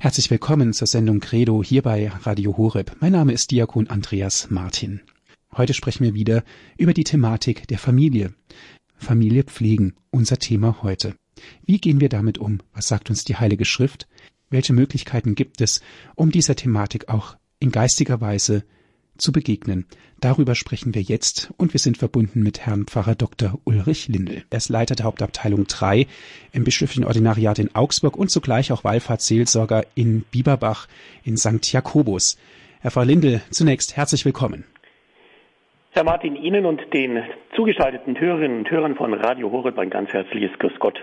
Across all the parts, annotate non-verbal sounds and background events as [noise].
Herzlich willkommen zur Sendung Credo hier bei Radio Horeb. Mein Name ist Diakon Andreas Martin. Heute sprechen wir wieder über die Thematik der Familie. Familie pflegen, unser Thema heute. Wie gehen wir damit um? Was sagt uns die Heilige Schrift? Welche Möglichkeiten gibt es, um dieser Thematik auch in geistiger Weise zu begegnen. Darüber sprechen wir jetzt und wir sind verbunden mit Herrn Pfarrer Dr. Ulrich Lindel. Er ist Leiter der Hauptabteilung 3 im bischöflichen Ordinariat in Augsburg und zugleich auch Wallfahrtsseelsorger in Bieberbach in St. Jakobus. Herr Pfarrer Lindel, zunächst herzlich willkommen. Herr Martin, Ihnen und den zugeschalteten Hörerinnen und Hörern von Radio Horeb ein ganz herzliches Grüß Gott.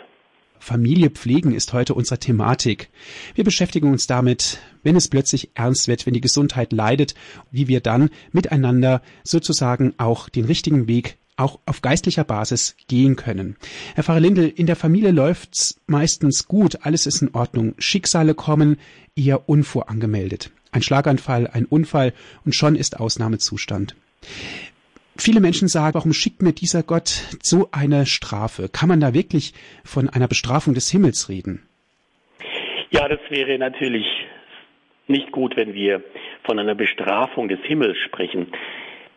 Familie pflegen ist heute unsere Thematik. Wir beschäftigen uns damit, wenn es plötzlich ernst wird, wenn die Gesundheit leidet, wie wir dann miteinander sozusagen auch den richtigen Weg auch auf geistlicher Basis gehen können. Herr Pfarrer Lindel, in der Familie läuft's meistens gut, alles ist in Ordnung. Schicksale kommen eher unvorangemeldet. Ein Schlaganfall, ein Unfall und schon ist Ausnahmezustand. Viele Menschen sagen, warum schickt mir dieser Gott so eine Strafe? Kann man da wirklich von einer Bestrafung des Himmels reden? Ja, das wäre natürlich nicht gut, wenn wir von einer Bestrafung des Himmels sprechen.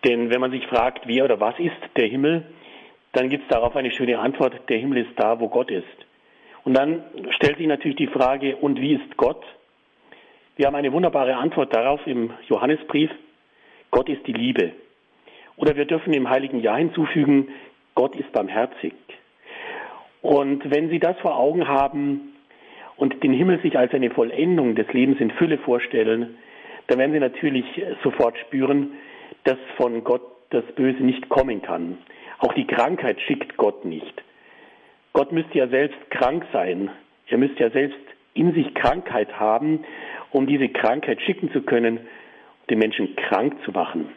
Denn wenn man sich fragt, wer oder was ist der Himmel, dann gibt es darauf eine schöne Antwort, der Himmel ist da, wo Gott ist. Und dann stellt sich natürlich die Frage, und wie ist Gott? Wir haben eine wunderbare Antwort darauf im Johannesbrief. Gott ist die Liebe. Oder wir dürfen im heiligen Jahr hinzufügen, Gott ist barmherzig. Und wenn Sie das vor Augen haben und den Himmel sich als eine Vollendung des Lebens in Fülle vorstellen, dann werden Sie natürlich sofort spüren, dass von Gott das Böse nicht kommen kann. Auch die Krankheit schickt Gott nicht. Gott müsste ja selbst krank sein. Er müsste ja selbst in sich Krankheit haben, um diese Krankheit schicken zu können, den Menschen krank zu machen.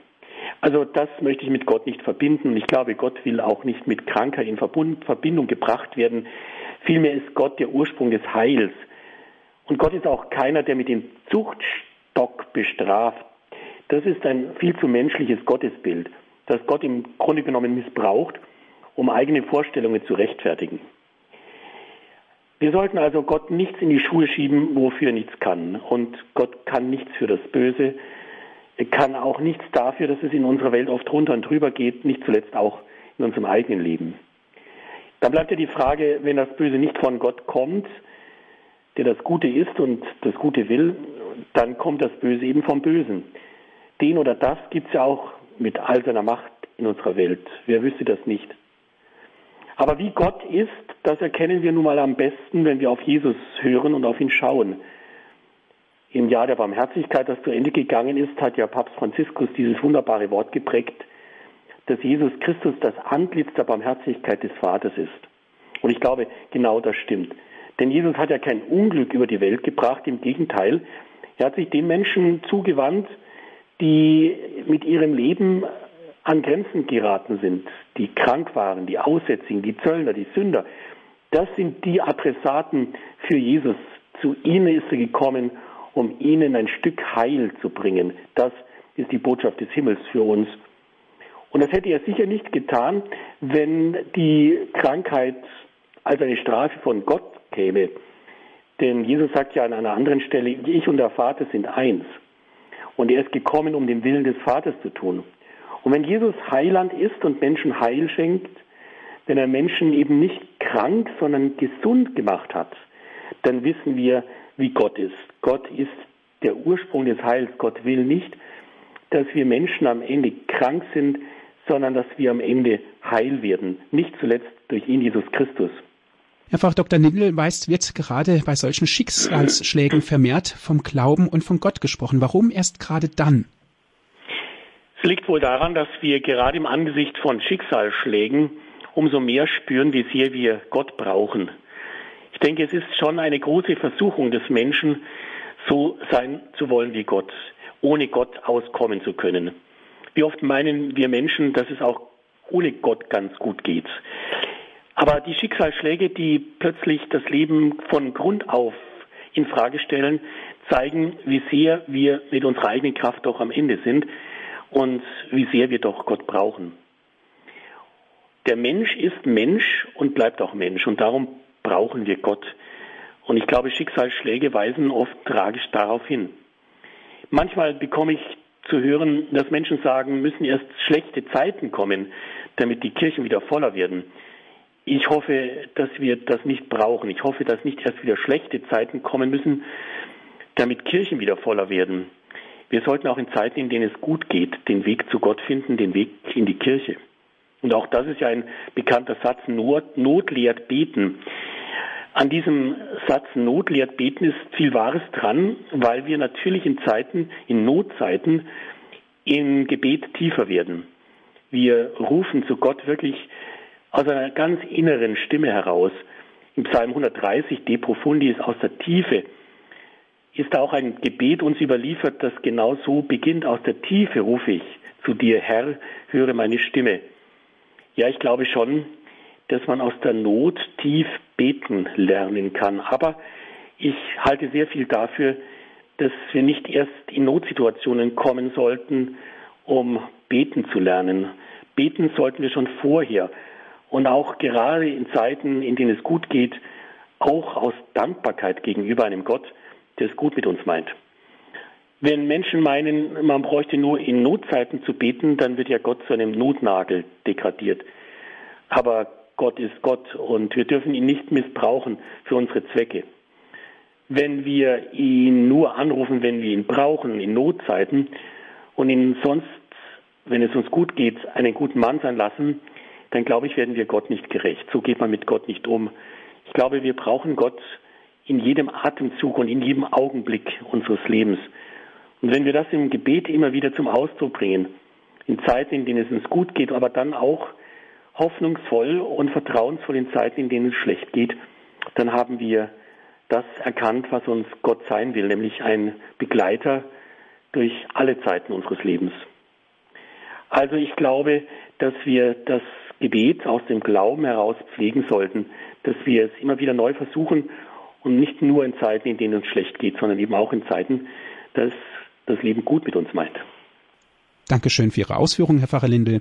Also das möchte ich mit Gott nicht verbinden. Ich glaube, Gott will auch nicht mit Krankheit in Verbindung gebracht werden. Vielmehr ist Gott der Ursprung des Heils. Und Gott ist auch keiner, der mit dem Zuchtstock bestraft. Das ist ein viel zu menschliches Gottesbild, das Gott im Grunde genommen missbraucht, um eigene Vorstellungen zu rechtfertigen. Wir sollten also Gott nichts in die Schuhe schieben, wofür nichts kann. Und Gott kann nichts für das Böse kann auch nichts dafür, dass es in unserer Welt oft runter und drüber geht, nicht zuletzt auch in unserem eigenen Leben. Dann bleibt ja die Frage, wenn das Böse nicht von Gott kommt, der das Gute ist und das Gute will, dann kommt das Böse eben vom Bösen. Den oder das gibt es ja auch mit all seiner Macht in unserer Welt. Wer wüsste das nicht? Aber wie Gott ist, das erkennen wir nun mal am besten, wenn wir auf Jesus hören und auf ihn schauen. Im Jahr der Barmherzigkeit, das zu Ende gegangen ist, hat ja Papst Franziskus dieses wunderbare Wort geprägt, dass Jesus Christus das Antlitz der Barmherzigkeit des Vaters ist. Und ich glaube, genau das stimmt. Denn Jesus hat ja kein Unglück über die Welt gebracht, im Gegenteil, er hat sich den Menschen zugewandt, die mit ihrem Leben an Grenzen geraten sind, die krank waren, die Aussätzigen, die Zöllner, die Sünder. Das sind die Adressaten für Jesus. Zu ihnen ist er gekommen, um ihnen ein Stück Heil zu bringen. Das ist die Botschaft des Himmels für uns. Und das hätte er sicher nicht getan, wenn die Krankheit als eine Strafe von Gott käme. Denn Jesus sagt ja an einer anderen Stelle, ich und der Vater sind eins. Und er ist gekommen, um den Willen des Vaters zu tun. Und wenn Jesus Heiland ist und Menschen Heil schenkt, wenn er Menschen eben nicht krank, sondern gesund gemacht hat, dann wissen wir, wie Gott ist. Gott ist der Ursprung des Heils. Gott will nicht, dass wir Menschen am Ende krank sind, sondern dass wir am Ende heil werden. Nicht zuletzt durch ihn, Jesus Christus. Herr Pfarrer Dr. Nindl weist, wird gerade bei solchen Schicksalsschlägen vermehrt vom Glauben und von Gott gesprochen. Warum erst gerade dann? Es liegt wohl daran, dass wir gerade im Angesicht von Schicksalsschlägen umso mehr spüren, wie sehr wir Gott brauchen. Ich denke, es ist schon eine große Versuchung des Menschen, so sein zu wollen wie Gott, ohne Gott auskommen zu können. Wie oft meinen wir Menschen, dass es auch ohne Gott ganz gut geht. Aber die Schicksalsschläge, die plötzlich das Leben von Grund auf in Frage stellen, zeigen, wie sehr wir mit unserer eigenen Kraft doch am Ende sind und wie sehr wir doch Gott brauchen. Der Mensch ist Mensch und bleibt auch Mensch und darum brauchen wir Gott. Und ich glaube, Schicksalsschläge weisen oft tragisch darauf hin. Manchmal bekomme ich zu hören, dass Menschen sagen, müssen erst schlechte Zeiten kommen, damit die Kirchen wieder voller werden. Ich hoffe, dass wir das nicht brauchen. Ich hoffe, dass nicht erst wieder schlechte Zeiten kommen müssen, damit Kirchen wieder voller werden. Wir sollten auch in Zeiten, in denen es gut geht, den Weg zu Gott finden, den Weg in die Kirche. Und auch das ist ja ein bekannter Satz, Not, Not lehrt beten. An diesem Satz Not lehrt beten ist viel Wahres dran, weil wir natürlich in Zeiten, in Notzeiten im Gebet tiefer werden. Wir rufen zu Gott wirklich aus einer ganz inneren Stimme heraus. Im Psalm 130, De Profundis, aus der Tiefe, ist auch ein Gebet uns überliefert, das genau so beginnt. Aus der Tiefe rufe ich zu dir, Herr, höre meine Stimme. Ja, ich glaube schon, dass man aus der Not tief beten lernen kann. Aber ich halte sehr viel dafür, dass wir nicht erst in Notsituationen kommen sollten, um beten zu lernen. Beten sollten wir schon vorher. Und auch gerade in Zeiten, in denen es gut geht, auch aus Dankbarkeit gegenüber einem Gott, der es gut mit uns meint. Wenn Menschen meinen, man bräuchte nur in Notzeiten zu beten, dann wird ja Gott zu einem Notnagel degradiert. Aber Gott ist Gott und wir dürfen ihn nicht missbrauchen für unsere Zwecke. Wenn wir ihn nur anrufen, wenn wir ihn brauchen in Notzeiten und ihn sonst, wenn es uns gut geht, einen guten Mann sein lassen, dann glaube ich, werden wir Gott nicht gerecht. So geht man mit Gott nicht um. Ich glaube, wir brauchen Gott in jedem Atemzug und in jedem Augenblick unseres Lebens. Und wenn wir das im Gebet immer wieder zum Ausdruck bringen, in Zeiten, in denen es uns gut geht, aber dann auch hoffnungsvoll und vertrauensvoll in Zeiten, in denen es schlecht geht, dann haben wir das erkannt, was uns Gott sein will, nämlich ein Begleiter durch alle Zeiten unseres Lebens. Also ich glaube, dass wir das Gebet aus dem Glauben heraus pflegen sollten, dass wir es immer wieder neu versuchen und nicht nur in Zeiten, in denen es schlecht geht, sondern eben auch in Zeiten, dass das Leben gut mit uns meint. Dankeschön für Ihre Ausführungen, Herr Pfarrer Linde.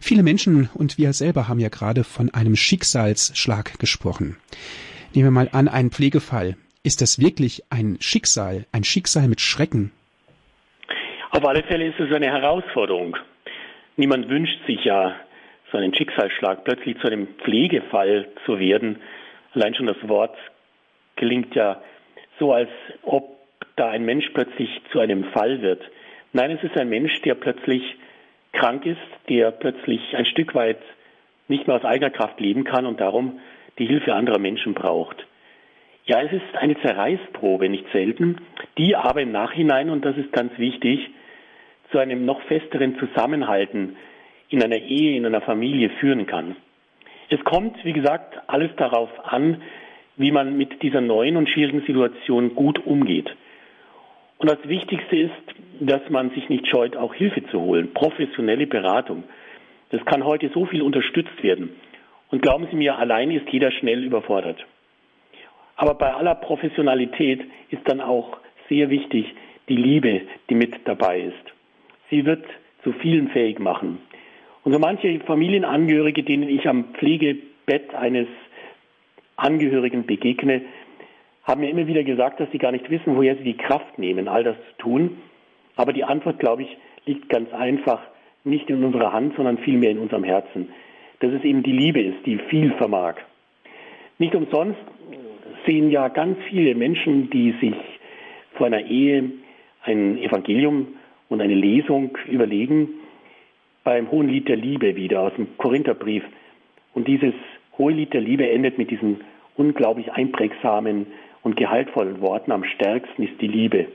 Viele Menschen und wir selber haben ja gerade von einem Schicksalsschlag gesprochen. Nehmen wir mal an, einen Pflegefall. Ist das wirklich ein Schicksal, ein Schicksal mit Schrecken? Auf alle Fälle ist es eine Herausforderung. Niemand wünscht sich ja so einen Schicksalsschlag, plötzlich zu einem Pflegefall zu werden. Allein schon das Wort klingt ja so, als ob da ein Mensch plötzlich zu einem Fall wird. Nein, es ist ein Mensch, der plötzlich krank ist, der plötzlich ein Stück weit nicht mehr aus eigener Kraft leben kann und darum die Hilfe anderer Menschen braucht. Ja, es ist eine Zerreißprobe, nicht selten, die aber im Nachhinein, und das ist ganz wichtig, zu einem noch festeren Zusammenhalten in einer Ehe, in einer Familie führen kann. Es kommt, wie gesagt, alles darauf an, wie man mit dieser neuen und schwierigen Situation gut umgeht. Und das Wichtigste ist, dass man sich nicht scheut, auch Hilfe zu holen, professionelle Beratung. Das kann heute so viel unterstützt werden. Und glauben Sie mir, allein ist jeder schnell überfordert. Aber bei aller Professionalität ist dann auch sehr wichtig die Liebe, die mit dabei ist. Sie wird zu vielen fähig machen. Und so manche Familienangehörige, denen ich am Pflegebett eines Angehörigen begegne, haben mir immer wieder gesagt, dass sie gar nicht wissen, woher sie die Kraft nehmen, all das zu tun. Aber die Antwort, glaube ich, liegt ganz einfach nicht in unserer Hand, sondern vielmehr in unserem Herzen. Dass es eben die Liebe ist, die viel vermag. Nicht umsonst sehen ja ganz viele Menschen, die sich vor einer Ehe ein Evangelium und eine Lesung überlegen, beim Hohen Lied der Liebe wieder aus dem Korintherbrief. Und dieses Hohe Lied der Liebe endet mit diesen unglaublich einprägsamen und gehaltvollen Worten. Am stärksten ist die Liebe.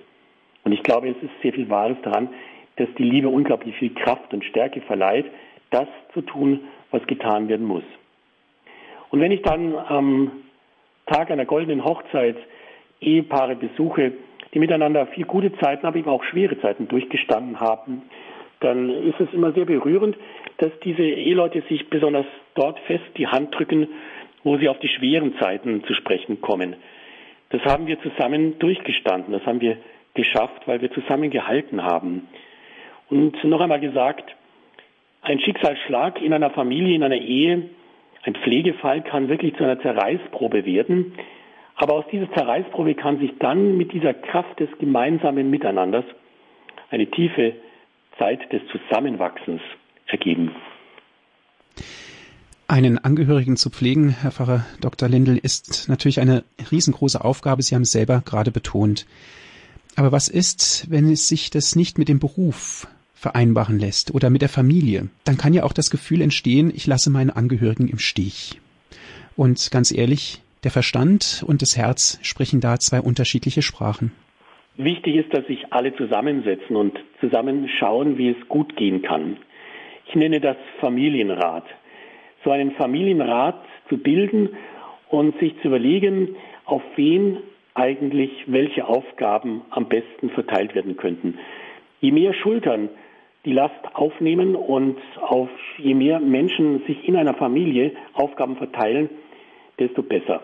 Und ich glaube, es ist sehr viel Wahres daran, dass die Liebe unglaublich viel Kraft und Stärke verleiht, das zu tun, was getan werden muss. Und wenn ich dann am Tag einer goldenen Hochzeit Ehepaare besuche, die miteinander viel gute Zeiten, aber eben auch schwere Zeiten durchgestanden haben, dann ist es immer sehr berührend, dass diese Eheleute sich besonders dort fest die Hand drücken, wo sie auf die schweren Zeiten zu sprechen kommen. Das haben wir zusammen durchgestanden, das haben wir geschafft, weil wir zusammen gehalten haben. Und noch einmal gesagt, ein Schicksalsschlag in einer Familie, in einer Ehe, ein Pflegefall kann wirklich zu einer Zerreißprobe werden. Aber aus dieser Zerreißprobe kann sich dann mit dieser Kraft des gemeinsamen Miteinanders eine tiefe Zeit des Zusammenwachsens ergeben. Einen Angehörigen zu pflegen, Herr Pfarrer Dr. Lindel, ist natürlich eine riesengroße Aufgabe. Sie haben es selber gerade betont. Aber was ist, wenn es sich das nicht mit dem Beruf vereinbaren lässt oder mit der Familie? Dann kann ja auch das Gefühl entstehen, ich lasse meinen Angehörigen im Stich. Und ganz ehrlich, der Verstand und das Herz sprechen da zwei unterschiedliche Sprachen. Wichtig ist, dass sich alle zusammensetzen und zusammen schauen, wie es gut gehen kann. Ich nenne das Familienrat. So einen Familienrat zu bilden und sich zu überlegen, auf wen eigentlich welche Aufgaben am besten verteilt werden könnten. Je mehr Schultern die Last aufnehmen und auf je mehr Menschen sich in einer Familie Aufgaben verteilen, desto besser.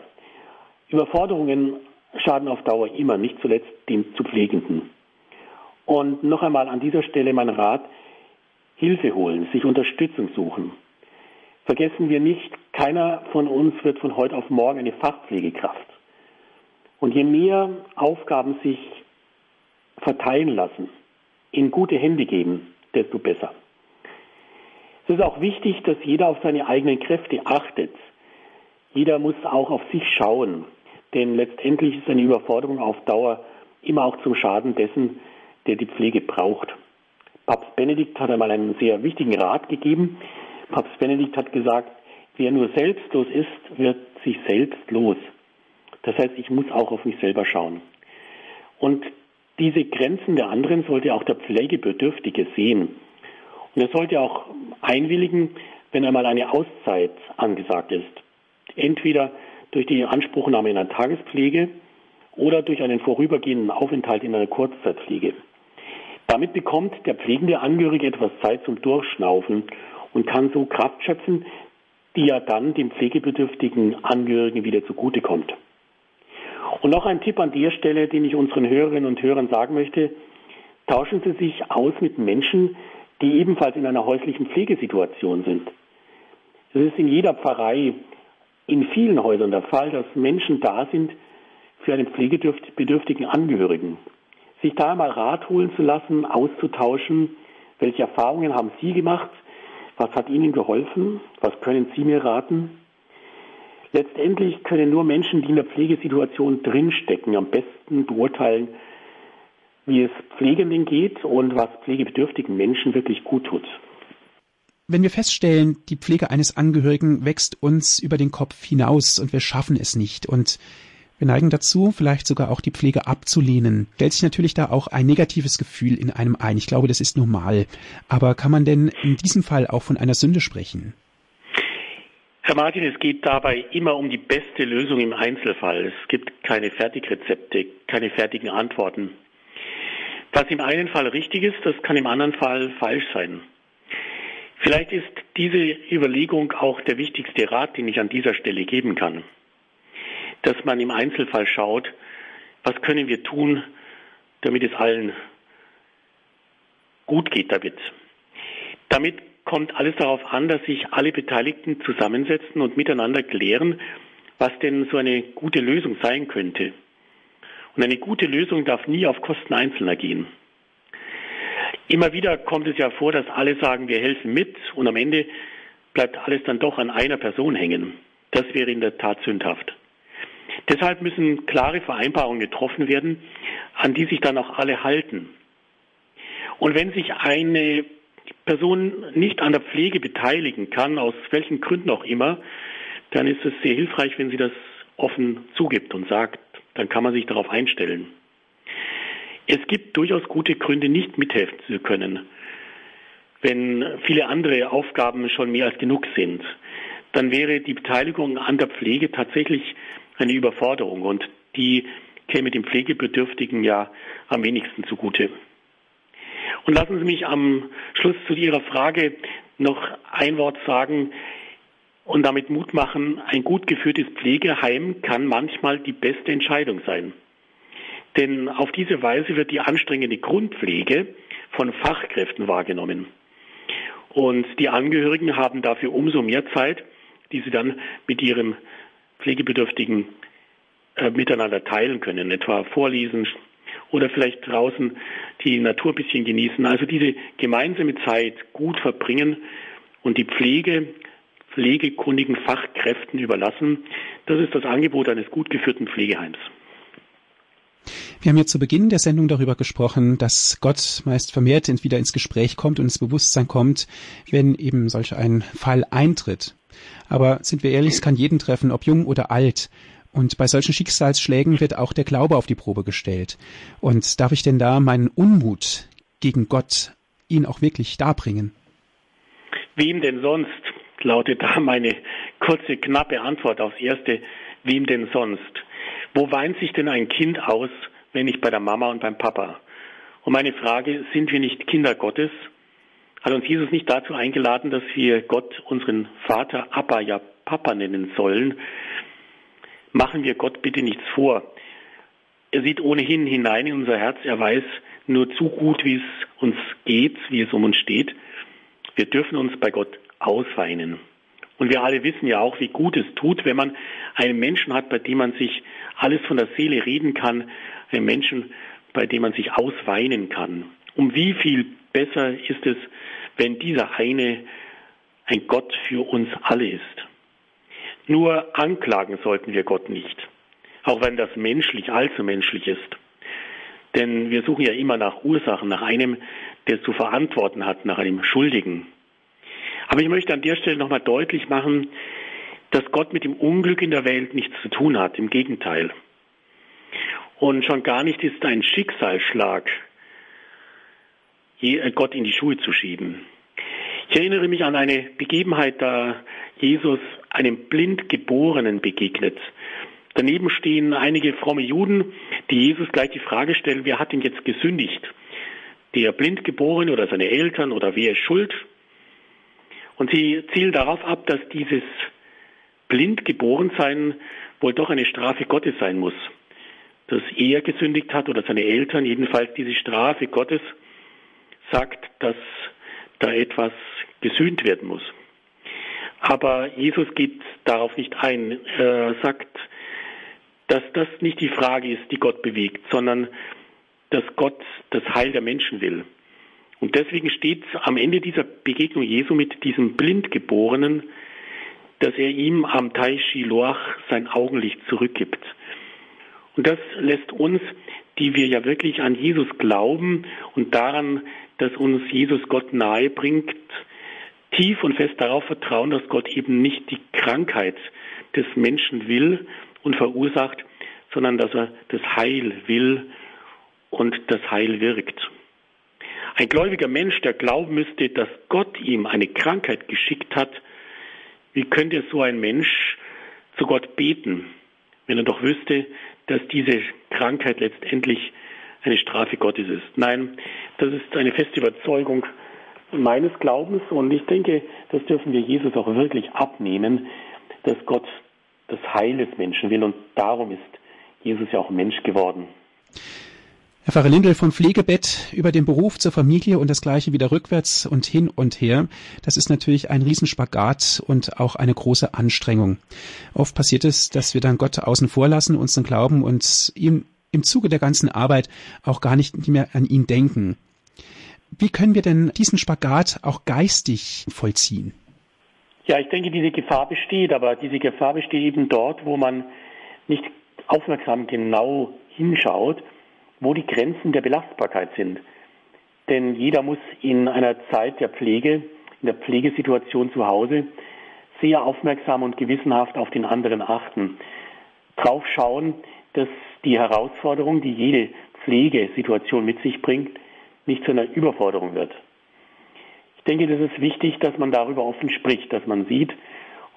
Überforderungen schaden auf Dauer immer, nicht zuletzt dem zu Pflegenden. Und noch einmal an dieser Stelle mein Rat, Hilfe holen, sich Unterstützung suchen. Vergessen wir nicht, keiner von uns wird von heute auf morgen eine Fachpflegekraft. Und je mehr Aufgaben sich verteilen lassen, in gute Hände geben, desto besser. Es ist auch wichtig, dass jeder auf seine eigenen Kräfte achtet. Jeder muss auch auf sich schauen. Denn letztendlich ist eine Überforderung auf Dauer immer auch zum Schaden dessen, der die Pflege braucht. Papst Benedikt hat einmal einen sehr wichtigen Rat gegeben. Papst Benedikt hat gesagt, wer nur selbstlos ist, wird sich selbst los. Das heißt, ich muss auch auf mich selber schauen. Und diese Grenzen der anderen sollte auch der Pflegebedürftige sehen. Und er sollte auch einwilligen, wenn einmal eine Auszeit angesagt ist. Entweder durch die Anspruchnahme in einer Tagespflege oder durch einen vorübergehenden Aufenthalt in einer Kurzzeitpflege. Damit bekommt der pflegende Angehörige etwas Zeit zum Durchschnaufen und kann so Kraft schöpfen, die ja dann dem pflegebedürftigen Angehörigen wieder zugutekommt. Und noch ein Tipp an der Stelle, den ich unseren Hörerinnen und Hörern sagen möchte. Tauschen Sie sich aus mit Menschen, die ebenfalls in einer häuslichen Pflegesituation sind. Es ist in jeder Pfarrei in vielen Häusern der Fall, dass Menschen da sind für einen pflegebedürftigen Angehörigen. Sich da einmal Rat holen zu lassen, auszutauschen, welche Erfahrungen haben Sie gemacht, was hat Ihnen geholfen, was können Sie mir raten. Letztendlich können nur Menschen, die in der Pflegesituation drinstecken, am besten beurteilen, wie es Pflegenden geht und was pflegebedürftigen Menschen wirklich gut tut. Wenn wir feststellen, die Pflege eines Angehörigen wächst uns über den Kopf hinaus und wir schaffen es nicht und wir neigen dazu, vielleicht sogar auch die Pflege abzulehnen. Stellt sich natürlich da auch ein negatives Gefühl in einem ein. Ich glaube, das ist normal. Aber kann man denn in diesem Fall auch von einer Sünde sprechen? Herr Martin, es geht dabei immer um die beste Lösung im Einzelfall. Es gibt keine Fertigrezepte, keine fertigen Antworten. Was im einen Fall richtig ist, das kann im anderen Fall falsch sein. Vielleicht ist diese Überlegung auch der wichtigste Rat, den ich an dieser Stelle geben kann. Dass man im Einzelfall schaut, was können wir tun, damit es allen gut geht damit. Damit kommt alles darauf an, dass sich alle Beteiligten zusammensetzen und miteinander klären, was denn so eine gute Lösung sein könnte. Und eine gute Lösung darf nie auf Kosten Einzelner gehen. Immer wieder kommt es ja vor, dass alle sagen, wir helfen mit und am Ende bleibt alles dann doch an einer Person hängen. Das wäre in der Tat sündhaft. Deshalb müssen klare Vereinbarungen getroffen werden, an die sich dann auch alle halten. Und wenn sich eine Person nicht an der Pflege beteiligen kann, aus welchen Gründen auch immer, dann ist es sehr hilfreich, wenn sie das offen zugibt und sagt, dann kann man sich darauf einstellen. Es gibt durchaus gute Gründe, nicht mithelfen zu können. Wenn viele andere Aufgaben schon mehr als genug sind, dann wäre die Beteiligung an der Pflege tatsächlich eine Überforderung und die käme dem Pflegebedürftigen ja am wenigsten zugute. Und lassen Sie mich am Schluss zu Ihrer Frage noch ein Wort sagen und damit Mut machen. Ein gut geführtes Pflegeheim kann manchmal die beste Entscheidung sein. Denn auf diese Weise wird die anstrengende Grundpflege von Fachkräften wahrgenommen. Und die Angehörigen haben dafür umso mehr Zeit, die sie dann mit ihrem Pflegebedürftigen äh, miteinander teilen können, etwa vorlesen oder vielleicht draußen die Natur ein bisschen genießen. Also diese gemeinsame Zeit gut verbringen und die Pflege pflegekundigen Fachkräften überlassen. Das ist das Angebot eines gut geführten Pflegeheims. Wir haben ja zu Beginn der Sendung darüber gesprochen, dass Gott meist vermehrt wieder ins Gespräch kommt und ins Bewusstsein kommt, wenn eben solch ein Fall eintritt. Aber sind wir ehrlich, es kann jeden treffen, ob jung oder alt. Und bei solchen Schicksalsschlägen wird auch der Glaube auf die Probe gestellt. Und darf ich denn da meinen Unmut gegen Gott ihn auch wirklich darbringen? Wem denn sonst? lautet da meine kurze, knappe Antwort aufs erste. Wem denn sonst? Wo weint sich denn ein Kind aus, wenn nicht bei der Mama und beim Papa? Und meine Frage, sind wir nicht Kinder Gottes? Hat uns Jesus nicht dazu eingeladen, dass wir Gott unseren Vater Abba, ja Papa nennen sollen? Machen wir Gott bitte nichts vor. Er sieht ohnehin hinein in unser Herz. Er weiß nur zu gut, wie es uns geht, wie es um uns steht. Wir dürfen uns bei Gott ausweinen. Und wir alle wissen ja auch, wie gut es tut, wenn man einen Menschen hat, bei dem man sich alles von der Seele reden kann, einen Menschen, bei dem man sich ausweinen kann. Um wie viel besser ist es, wenn dieser eine ein Gott für uns alle ist. Nur anklagen sollten wir Gott nicht, auch wenn das menschlich allzu menschlich ist. Denn wir suchen ja immer nach Ursachen, nach einem, der zu verantworten hat, nach einem Schuldigen. Aber ich möchte an der Stelle nochmal deutlich machen, dass Gott mit dem Unglück in der Welt nichts zu tun hat. Im Gegenteil. Und schon gar nicht ist ein Schicksalsschlag, äh, Gott in die Schuhe zu schieben. Ich erinnere mich an eine Begebenheit, da Jesus einem Blindgeborenen begegnet. Daneben stehen einige fromme Juden, die Jesus gleich die Frage stellen, wer hat ihn jetzt gesündigt? Der Blindgeborene oder seine Eltern oder wer ist schuld? Und sie zielen darauf ab, dass dieses Blindgeborensein wohl doch eine Strafe Gottes sein muss. Dass er gesündigt hat oder seine Eltern, jedenfalls diese Strafe Gottes sagt, dass da etwas gesühnt werden muss. Aber Jesus geht darauf nicht ein. Er sagt, dass das nicht die Frage ist, die Gott bewegt, sondern dass Gott das Heil der Menschen will. Und deswegen steht am Ende dieser Begegnung Jesu mit diesem Blindgeborenen, dass er ihm am Teich Shiloach sein Augenlicht zurückgibt. Und das lässt uns, die wir ja wirklich an Jesus glauben und daran, dass uns Jesus Gott nahe bringt, tief und fest darauf vertrauen, dass Gott eben nicht die Krankheit des Menschen will und verursacht, sondern dass er das Heil will und das Heil wirkt. Ein gläubiger Mensch, der glauben müsste, dass Gott ihm eine Krankheit geschickt hat, wie könnte so ein Mensch zu Gott beten, wenn er doch wüsste, dass diese Krankheit letztendlich eine Strafe Gottes ist? Nein, das ist eine feste Überzeugung meines Glaubens und ich denke, das dürfen wir Jesus auch wirklich abnehmen, dass Gott das Heil des Menschen will und darum ist Jesus ja auch Mensch geworden. Herr Pfarrer Lindel, von Pflegebett über den Beruf zur Familie und das Gleiche wieder rückwärts und hin und her, das ist natürlich ein Riesenspagat und auch eine große Anstrengung. Oft passiert es, dass wir dann Gott außen vor lassen, unseren Glauben und ihm im Zuge der ganzen Arbeit auch gar nicht mehr an ihn denken. Wie können wir denn diesen Spagat auch geistig vollziehen? Ja, ich denke, diese Gefahr besteht, aber diese Gefahr besteht eben dort, wo man nicht aufmerksam genau hinschaut wo die Grenzen der Belastbarkeit sind. Denn jeder muss in einer Zeit der Pflege, in der Pflegesituation zu Hause, sehr aufmerksam und gewissenhaft auf den anderen achten. Drauf schauen, dass die Herausforderung, die jede Pflegesituation mit sich bringt, nicht zu einer Überforderung wird. Ich denke, das ist wichtig, dass man darüber offen spricht, dass man sieht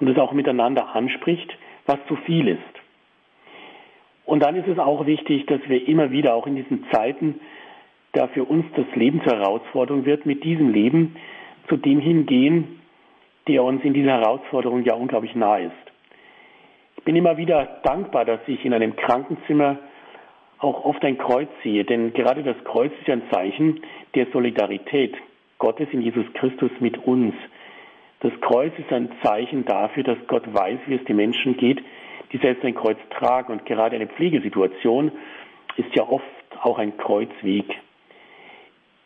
und es auch miteinander anspricht, was zu viel ist. Und dann ist es auch wichtig, dass wir immer wieder auch in diesen Zeiten, da für uns das Leben zur Herausforderung wird, mit diesem Leben zu dem hingehen, der uns in dieser Herausforderung ja unglaublich nahe ist. Ich bin immer wieder dankbar, dass ich in einem Krankenzimmer auch oft ein Kreuz sehe, denn gerade das Kreuz ist ein Zeichen der Solidarität Gottes in Jesus Christus mit uns. Das Kreuz ist ein Zeichen dafür, dass Gott weiß, wie es den Menschen geht, die selbst ein Kreuz tragen. Und gerade eine Pflegesituation ist ja oft auch ein Kreuzweg.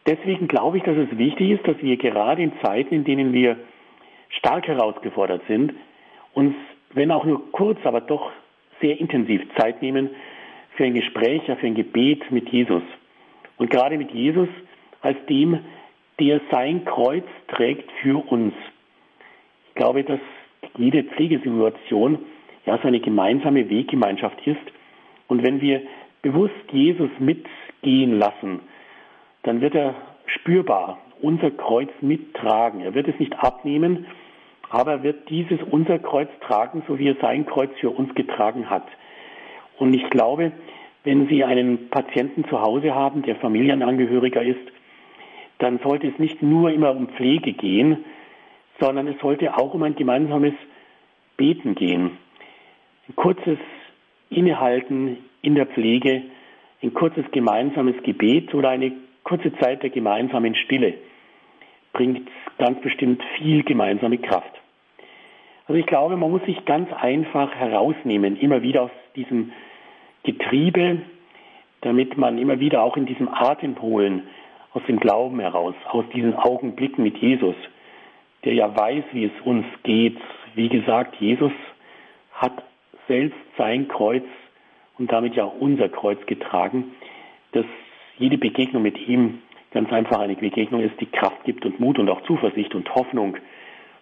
Deswegen glaube ich, dass es wichtig ist, dass wir gerade in Zeiten, in denen wir stark herausgefordert sind, uns, wenn auch nur kurz, aber doch sehr intensiv Zeit nehmen für ein Gespräch, für ein Gebet mit Jesus. Und gerade mit Jesus als dem, der sein Kreuz trägt für uns. Ich glaube, dass jede Pflegesituation ja so eine gemeinsame Weggemeinschaft ist. Und wenn wir bewusst Jesus mitgehen lassen, dann wird er spürbar unser Kreuz mittragen. Er wird es nicht abnehmen, aber er wird dieses unser Kreuz tragen, so wie er sein Kreuz für uns getragen hat. Und ich glaube, wenn Sie einen Patienten zu Hause haben, der Familienangehöriger ist, dann sollte es nicht nur immer um Pflege gehen, sondern es sollte auch um ein gemeinsames Beten gehen. Ein kurzes Innehalten in der Pflege, ein kurzes gemeinsames Gebet oder eine kurze Zeit der gemeinsamen Stille bringt ganz bestimmt viel gemeinsame Kraft. Also ich glaube, man muss sich ganz einfach herausnehmen, immer wieder aus diesem Getriebe, damit man immer wieder auch in diesem Atem holen, aus dem Glauben heraus, aus diesen Augenblicken mit Jesus, der ja weiß, wie es uns geht. Wie gesagt, Jesus hat selbst sein Kreuz und damit ja auch unser Kreuz getragen, dass jede Begegnung mit ihm ganz einfach eine Begegnung ist, die Kraft gibt und Mut und auch Zuversicht und Hoffnung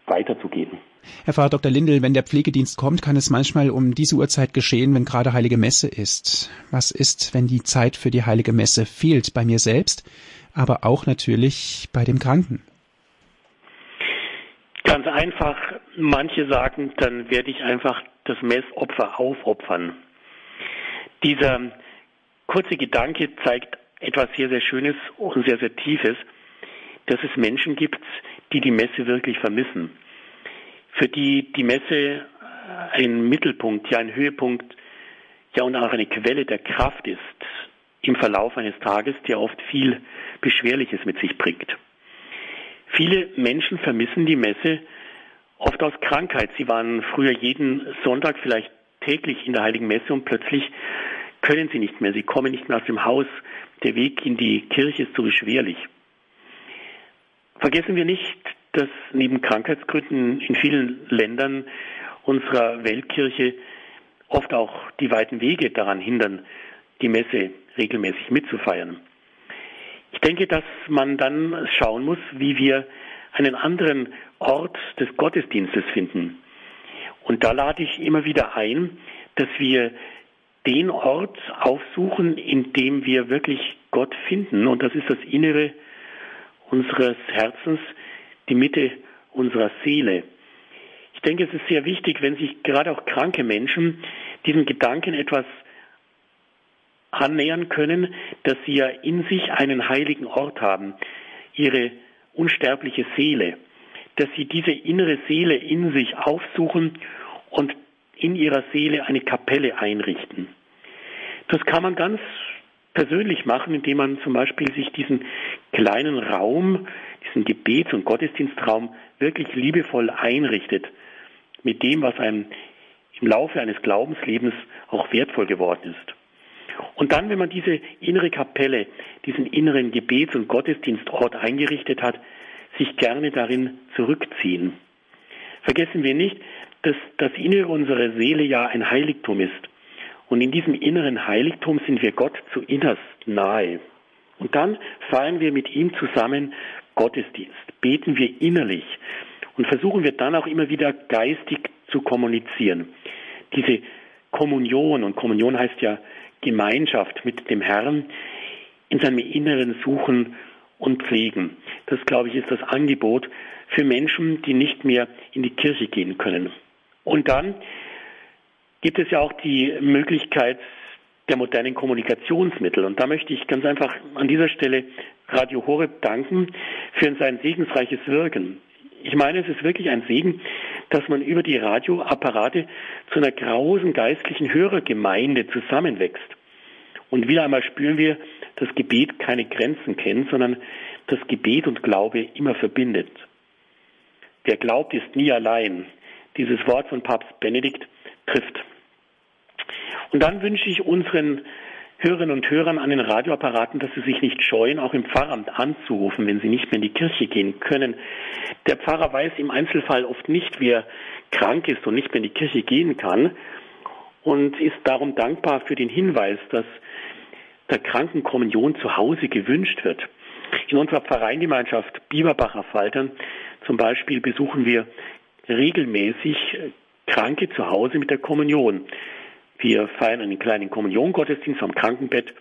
weiterzugehen. Herr Pfarrer Dr. Lindel, wenn der Pflegedienst kommt, kann es manchmal um diese Uhrzeit geschehen, wenn gerade Heilige Messe ist. Was ist, wenn die Zeit für die Heilige Messe fehlt bei mir selbst, aber auch natürlich bei dem Kranken? Ganz einfach, manche sagen, dann werde ich einfach das Messopfer aufopfern. Dieser kurze Gedanke zeigt etwas sehr, sehr Schönes und sehr, sehr Tiefes, dass es Menschen gibt, die die Messe wirklich vermissen. Für die die Messe ein Mittelpunkt, ja ein Höhepunkt, ja und auch eine Quelle der Kraft ist im Verlauf eines Tages, der oft viel Beschwerliches mit sich bringt. Viele Menschen vermissen die Messe oft aus Krankheit. Sie waren früher jeden Sonntag vielleicht täglich in der Heiligen Messe und plötzlich können sie nicht mehr. Sie kommen nicht mehr aus dem Haus. Der Weg in die Kirche ist so beschwerlich. Vergessen wir nicht, dass neben Krankheitsgründen in vielen Ländern unserer Weltkirche oft auch die weiten Wege daran hindern, die Messe regelmäßig mitzufeiern. Ich denke, dass man dann schauen muss, wie wir einen anderen Ort des Gottesdienstes finden. Und da lade ich immer wieder ein, dass wir den Ort aufsuchen, in dem wir wirklich Gott finden. Und das ist das Innere unseres Herzens, die Mitte unserer Seele. Ich denke, es ist sehr wichtig, wenn sich gerade auch kranke Menschen diesem Gedanken etwas annähern können, dass sie ja in sich einen heiligen Ort haben, ihre unsterbliche Seele, dass sie diese innere Seele in sich aufsuchen und in ihrer Seele eine Kapelle einrichten. Das kann man ganz persönlich machen, indem man zum Beispiel sich diesen kleinen Raum, diesen Gebets- und Gottesdienstraum wirklich liebevoll einrichtet mit dem, was einem im Laufe eines Glaubenslebens auch wertvoll geworden ist. Und dann, wenn man diese innere Kapelle, diesen inneren Gebets- und Gottesdienstort eingerichtet hat, sich gerne darin zurückziehen. Vergessen wir nicht, dass das Innere unserer Seele ja ein Heiligtum ist. Und in diesem inneren Heiligtum sind wir Gott zu innerst nahe. Und dann feiern wir mit ihm zusammen Gottesdienst, beten wir innerlich und versuchen wir dann auch immer wieder geistig zu kommunizieren. Diese Kommunion, und Kommunion heißt ja Gemeinschaft mit dem Herrn, in seinem Inneren suchen und pflegen. Das, glaube ich, ist das Angebot für Menschen, die nicht mehr in die Kirche gehen können. Und dann gibt es ja auch die Möglichkeit der modernen Kommunikationsmittel. Und da möchte ich ganz einfach an dieser Stelle Radio Horeb danken für sein segensreiches Wirken. Ich meine, es ist wirklich ein Segen, dass man über die Radioapparate zu einer großen geistlichen Hörergemeinde zusammenwächst. Und wieder einmal spüren wir, dass Gebet keine Grenzen kennt, sondern das Gebet und Glaube immer verbindet. Wer glaubt, ist nie allein. Dieses Wort von Papst Benedikt trifft. Und dann wünsche ich unseren Hörerinnen und Hörern an den Radioapparaten, dass sie sich nicht scheuen, auch im Pfarramt anzurufen, wenn sie nicht mehr in die Kirche gehen können. Der Pfarrer weiß im Einzelfall oft nicht, wer krank ist und nicht mehr in die Kirche gehen kann und ist darum dankbar für den Hinweis, dass der Krankenkommunion zu Hause gewünscht wird. In unserer Pfarreingemeinschaft Bieberbacher Faltern zum Beispiel besuchen wir regelmäßig Kranke zu Hause mit der Kommunion. Wir feiern einen kleinen Kommuniongottesdienst am Krankenbett.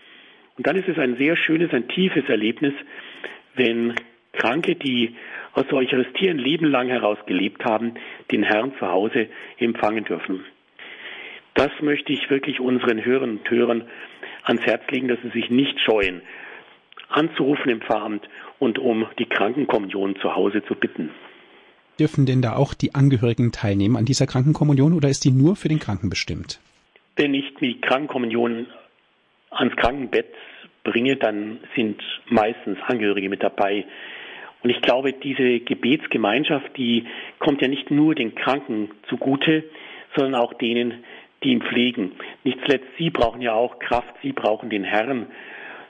Und dann ist es ein sehr schönes, ein tiefes Erlebnis, wenn Kranke, die aus der Eucharistie ein Leben lang heraus gelebt haben, den Herrn zu Hause empfangen dürfen. Das möchte ich wirklich unseren Hörern und Hörern ans Herz legen, dass sie sich nicht scheuen, anzurufen im Pfarramt und um die Krankenkommunion zu Hause zu bitten. Dürfen denn da auch die Angehörigen teilnehmen an dieser Krankenkommunion oder ist die nur für den Kranken bestimmt? Wenn ich die Krankenkommunion ans Krankenbett bringe, dann sind meistens Angehörige mit dabei. Und ich glaube, diese Gebetsgemeinschaft, die kommt ja nicht nur den Kranken zugute, sondern auch denen, die ihn pflegen. Nicht zuletzt, sie brauchen ja auch Kraft, sie brauchen den Herrn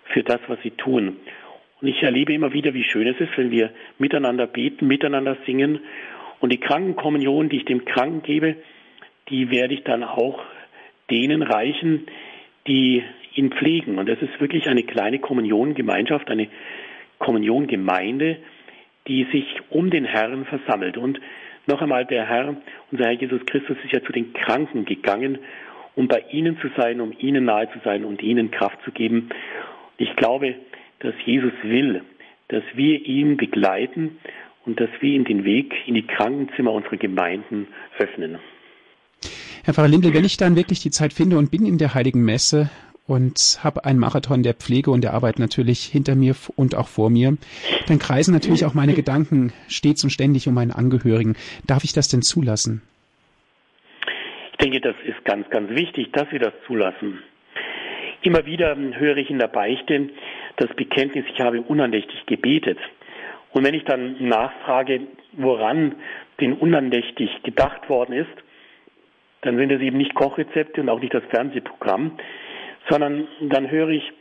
für das, was sie tun. Und ich erlebe immer wieder, wie schön es ist, wenn wir miteinander beten, miteinander singen. Und die Krankenkommunion, die ich dem Kranken gebe, die werde ich dann auch denen reichen, die ihn pflegen. Und das ist wirklich eine kleine Kommuniongemeinschaft, eine Kommuniongemeinde, die sich um den Herrn versammelt. Und noch einmal, der Herr, unser Herr Jesus Christus, ist ja zu den Kranken gegangen, um bei ihnen zu sein, um ihnen nahe zu sein und ihnen Kraft zu geben. Ich glaube, dass Jesus will, dass wir ihn begleiten und dass wir ihm den Weg in die Krankenzimmer unserer Gemeinden öffnen. Herr Pfarrer Lindl, wenn ich dann wirklich die Zeit finde und bin in der Heiligen Messe und habe einen Marathon der Pflege und der Arbeit natürlich hinter mir und auch vor mir, dann kreisen natürlich auch meine Gedanken stets und ständig um meinen Angehörigen. Darf ich das denn zulassen? Ich denke, das ist ganz, ganz wichtig, dass wir das zulassen. Immer wieder höre ich in der Beichte das Bekenntnis, ich habe unandächtig gebetet. Und wenn ich dann nachfrage, woran denn unandächtig gedacht worden ist, dann sind es eben nicht Kochrezepte und auch nicht das Fernsehprogramm, sondern dann höre ich,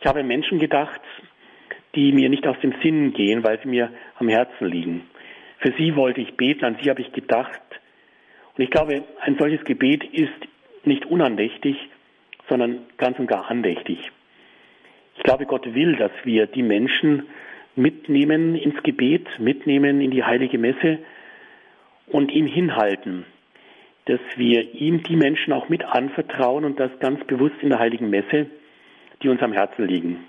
ich habe Menschen gedacht, die mir nicht aus dem Sinn gehen, weil sie mir am Herzen liegen. Für sie wollte ich beten, an sie habe ich gedacht. Und ich glaube, ein solches Gebet ist nicht unandächtig, sondern ganz und gar andächtig. Ich glaube, Gott will, dass wir die Menschen mitnehmen ins Gebet, mitnehmen in die heilige Messe und ihm hinhalten dass wir ihm die Menschen auch mit anvertrauen und das ganz bewusst in der heiligen Messe, die uns am Herzen liegen.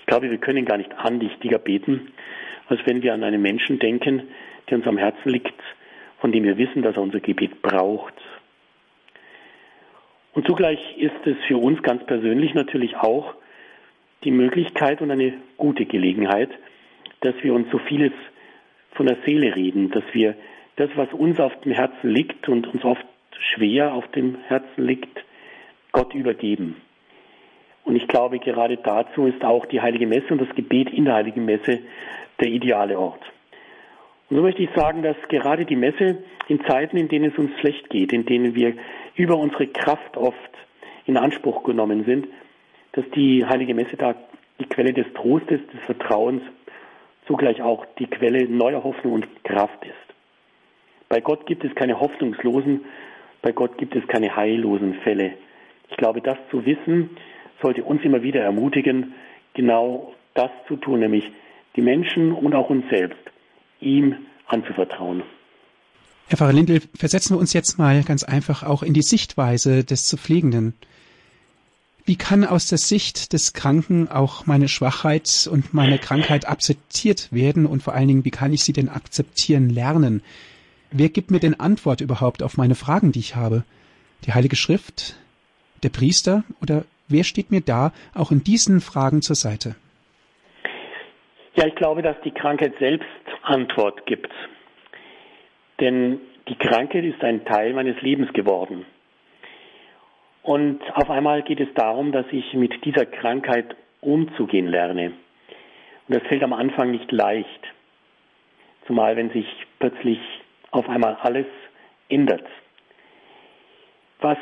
Ich glaube, wir können gar nicht andächtiger beten, als wenn wir an einen Menschen denken, der uns am Herzen liegt, von dem wir wissen, dass er unser Gebet braucht. Und zugleich ist es für uns ganz persönlich natürlich auch die Möglichkeit und eine gute Gelegenheit, dass wir uns so vieles von der Seele reden, dass wir das, was uns auf dem Herzen liegt und uns oft schwer auf dem Herzen liegt, Gott übergeben. Und ich glaube, gerade dazu ist auch die Heilige Messe und das Gebet in der Heiligen Messe der ideale Ort. Und so möchte ich sagen, dass gerade die Messe in Zeiten, in denen es uns schlecht geht, in denen wir über unsere Kraft oft in Anspruch genommen sind, dass die Heilige Messe da die Quelle des Trostes, des Vertrauens, zugleich auch die Quelle neuer Hoffnung und Kraft ist. Bei Gott gibt es keine hoffnungslosen, bei Gott gibt es keine heillosen Fälle. Ich glaube, das zu wissen, sollte uns immer wieder ermutigen, genau das zu tun, nämlich die Menschen und auch uns selbst ihm anzuvertrauen. Herr Pfarrer Lindl, versetzen wir uns jetzt mal ganz einfach auch in die Sichtweise des zu Pflegenden. Wie kann aus der Sicht des Kranken auch meine Schwachheit und meine Krankheit akzeptiert werden und vor allen Dingen, wie kann ich sie denn akzeptieren lernen? Wer gibt mir denn Antwort überhaupt auf meine Fragen, die ich habe? Die Heilige Schrift? Der Priester? Oder wer steht mir da auch in diesen Fragen zur Seite? Ja, ich glaube, dass die Krankheit selbst Antwort gibt. Denn die Krankheit ist ein Teil meines Lebens geworden. Und auf einmal geht es darum, dass ich mit dieser Krankheit umzugehen lerne. Und das fällt am Anfang nicht leicht. Zumal wenn sich plötzlich auf einmal alles ändert. Was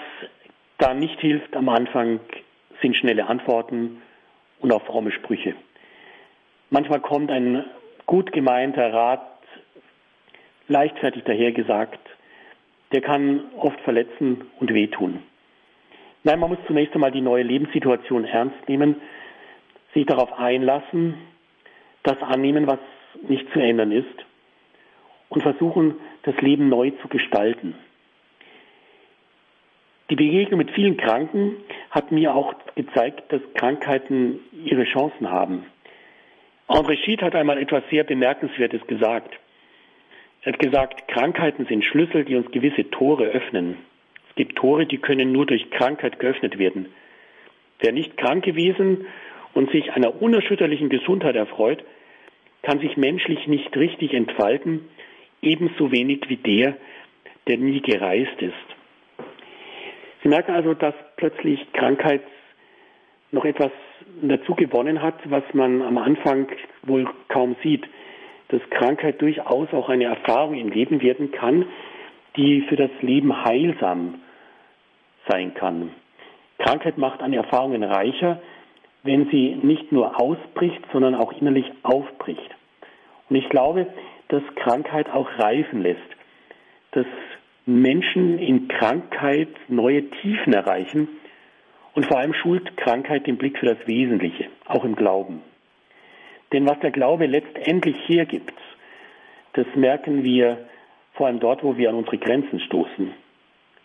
da nicht hilft am Anfang, sind schnelle Antworten und auch fromme Sprüche. Manchmal kommt ein gut gemeinter Rat leichtfertig dahergesagt, der kann oft verletzen und wehtun. Nein, man muss zunächst einmal die neue Lebenssituation ernst nehmen, sich darauf einlassen, das annehmen, was nicht zu ändern ist und versuchen, das Leben neu zu gestalten. Die Begegnung mit vielen Kranken hat mir auch gezeigt, dass Krankheiten ihre Chancen haben. André Schied hat einmal etwas sehr Bemerkenswertes gesagt. Er hat gesagt, Krankheiten sind Schlüssel, die uns gewisse Tore öffnen. Es gibt Tore, die können nur durch Krankheit geöffnet werden. Wer nicht krank gewesen und sich einer unerschütterlichen Gesundheit erfreut, kann sich menschlich nicht richtig entfalten, ebenso wenig wie der, der nie gereist ist. Sie merken also, dass plötzlich Krankheit noch etwas dazu gewonnen hat, was man am Anfang wohl kaum sieht dass Krankheit durchaus auch eine Erfahrung im Leben werden kann, die für das Leben heilsam sein kann. Krankheit macht an Erfahrungen reicher, wenn sie nicht nur ausbricht, sondern auch innerlich aufbricht. Und ich glaube, dass Krankheit auch reifen lässt, dass Menschen in Krankheit neue Tiefen erreichen und vor allem schult Krankheit den Blick für das Wesentliche, auch im Glauben. Denn was der Glaube letztendlich hergibt, das merken wir vor allem dort, wo wir an unsere Grenzen stoßen.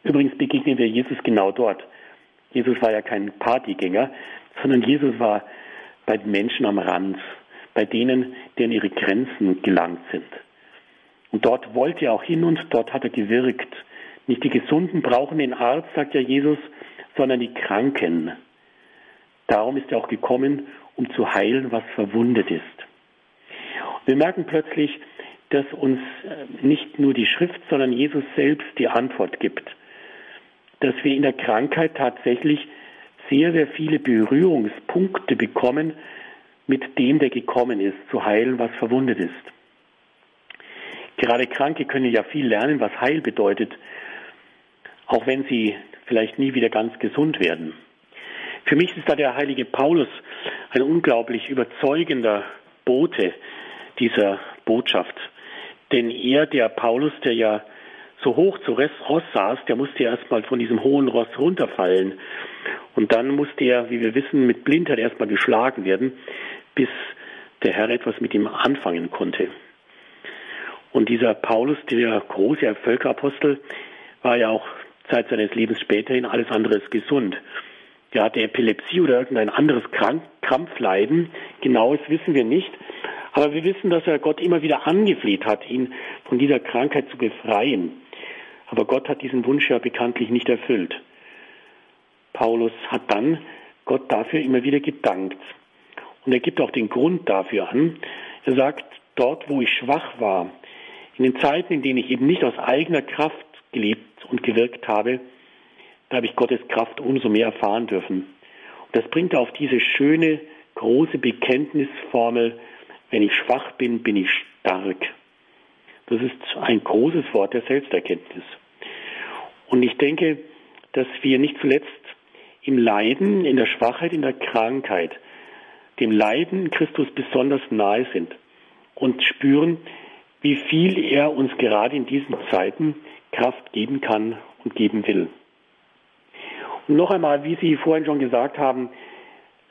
Übrigens begegnen wir Jesus genau dort. Jesus war ja kein Partygänger, sondern Jesus war bei den Menschen am Rand, bei denen, die an ihre Grenzen gelangt sind. Und dort wollte er auch hin und dort hat er gewirkt. Nicht die Gesunden brauchen den Arzt, sagt ja Jesus, sondern die Kranken. Darum ist er auch gekommen, um zu heilen, was verwundet ist. Wir merken plötzlich, dass uns äh, nicht nur die Schrift, sondern Jesus selbst die Antwort gibt. Dass wir in der Krankheit tatsächlich sehr, sehr viele Berührungspunkte bekommen mit dem, der gekommen ist, zu heilen, was verwundet ist. Gerade Kranke können ja viel lernen, was Heil bedeutet, auch wenn sie vielleicht nie wieder ganz gesund werden. Für mich ist da der heilige Paulus ein unglaublich überzeugender Bote dieser Botschaft. Denn er, der Paulus, der ja so hoch zu Ross saß, der musste erstmal von diesem hohen Ross runterfallen. Und dann musste er, wie wir wissen, mit Blindheit erstmal geschlagen werden, bis der Herr etwas mit ihm anfangen konnte. Und dieser Paulus, der große Völkerapostel, war ja auch Zeit seines Lebens späterhin alles andere als gesund der hatte Epilepsie oder irgendein anderes Krank Krampfleiden. Genaues wissen wir nicht. Aber wir wissen, dass er Gott immer wieder angefleht hat, ihn von dieser Krankheit zu befreien. Aber Gott hat diesen Wunsch ja bekanntlich nicht erfüllt. Paulus hat dann Gott dafür immer wieder gedankt. Und er gibt auch den Grund dafür an. Er sagt, dort, wo ich schwach war, in den Zeiten, in denen ich eben nicht aus eigener Kraft gelebt und gewirkt habe, da habe ich Gottes Kraft umso mehr erfahren dürfen. Und das bringt auf diese schöne, große Bekenntnisformel, wenn ich schwach bin, bin ich stark. Das ist ein großes Wort der Selbsterkenntnis. Und ich denke, dass wir nicht zuletzt im Leiden, in der Schwachheit, in der Krankheit, dem Leiden Christus besonders nahe sind und spüren, wie viel er uns gerade in diesen Zeiten Kraft geben kann und geben will. Noch einmal, wie Sie vorhin schon gesagt haben,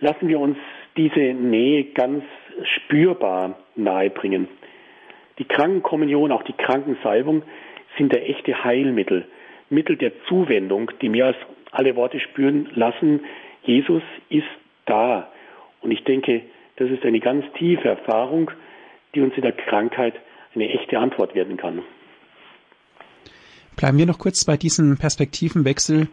lassen wir uns diese Nähe ganz spürbar nahebringen. Die Krankenkommunion, auch die Krankensalbung sind der echte Heilmittel, Mittel der Zuwendung, die mehr als alle Worte spüren lassen, Jesus ist da. Und ich denke, das ist eine ganz tiefe Erfahrung, die uns in der Krankheit eine echte Antwort werden kann. Bleiben wir noch kurz bei diesem Perspektivenwechsel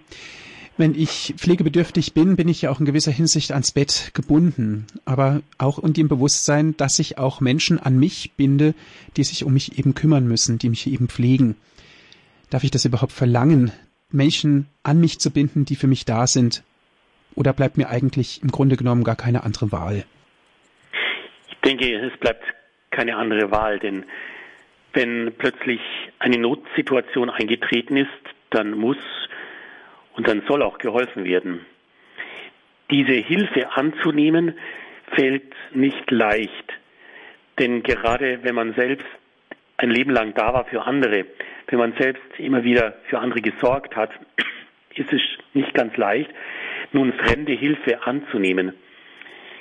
wenn ich pflegebedürftig bin, bin ich ja auch in gewisser Hinsicht ans Bett gebunden, aber auch in dem Bewusstsein, dass ich auch Menschen an mich binde, die sich um mich eben kümmern müssen, die mich eben pflegen. Darf ich das überhaupt verlangen, Menschen an mich zu binden, die für mich da sind? Oder bleibt mir eigentlich im Grunde genommen gar keine andere Wahl? Ich denke, es bleibt keine andere Wahl, denn wenn plötzlich eine Notsituation eingetreten ist, dann muss und dann soll auch geholfen werden. Diese Hilfe anzunehmen fällt nicht leicht, denn gerade wenn man selbst ein Leben lang da war für andere, wenn man selbst immer wieder für andere gesorgt hat, [clears throat] ist es nicht ganz leicht, nun fremde Hilfe anzunehmen.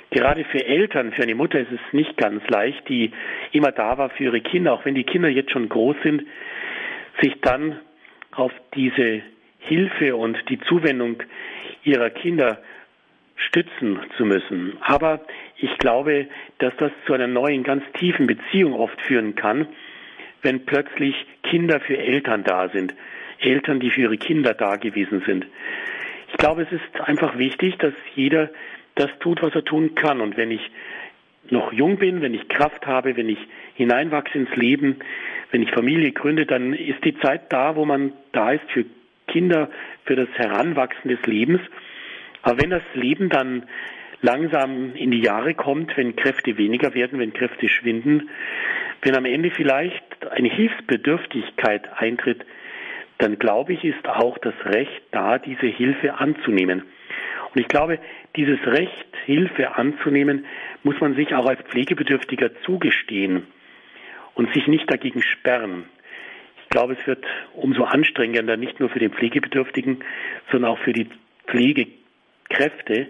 Gerade für Eltern, für eine Mutter ist es nicht ganz leicht, die immer da war für ihre Kinder, auch wenn die Kinder jetzt schon groß sind, sich dann auf diese Hilfe und die Zuwendung ihrer Kinder stützen zu müssen. Aber ich glaube, dass das zu einer neuen, ganz tiefen Beziehung oft führen kann, wenn plötzlich Kinder für Eltern da sind, Eltern, die für ihre Kinder da gewesen sind. Ich glaube, es ist einfach wichtig, dass jeder das tut, was er tun kann. Und wenn ich noch jung bin, wenn ich Kraft habe, wenn ich hineinwachse ins Leben, wenn ich Familie gründe, dann ist die Zeit da, wo man da ist für Kinder, für das Heranwachsen des Lebens. Aber wenn das Leben dann langsam in die Jahre kommt, wenn Kräfte weniger werden, wenn Kräfte schwinden, wenn am Ende vielleicht eine Hilfsbedürftigkeit eintritt, dann glaube ich, ist auch das Recht da, diese Hilfe anzunehmen. Und ich glaube, dieses Recht, Hilfe anzunehmen, muss man sich auch als Pflegebedürftiger zugestehen und sich nicht dagegen sperren. Ich glaube, es wird umso anstrengender, nicht nur für den Pflegebedürftigen, sondern auch für die Pflegekräfte,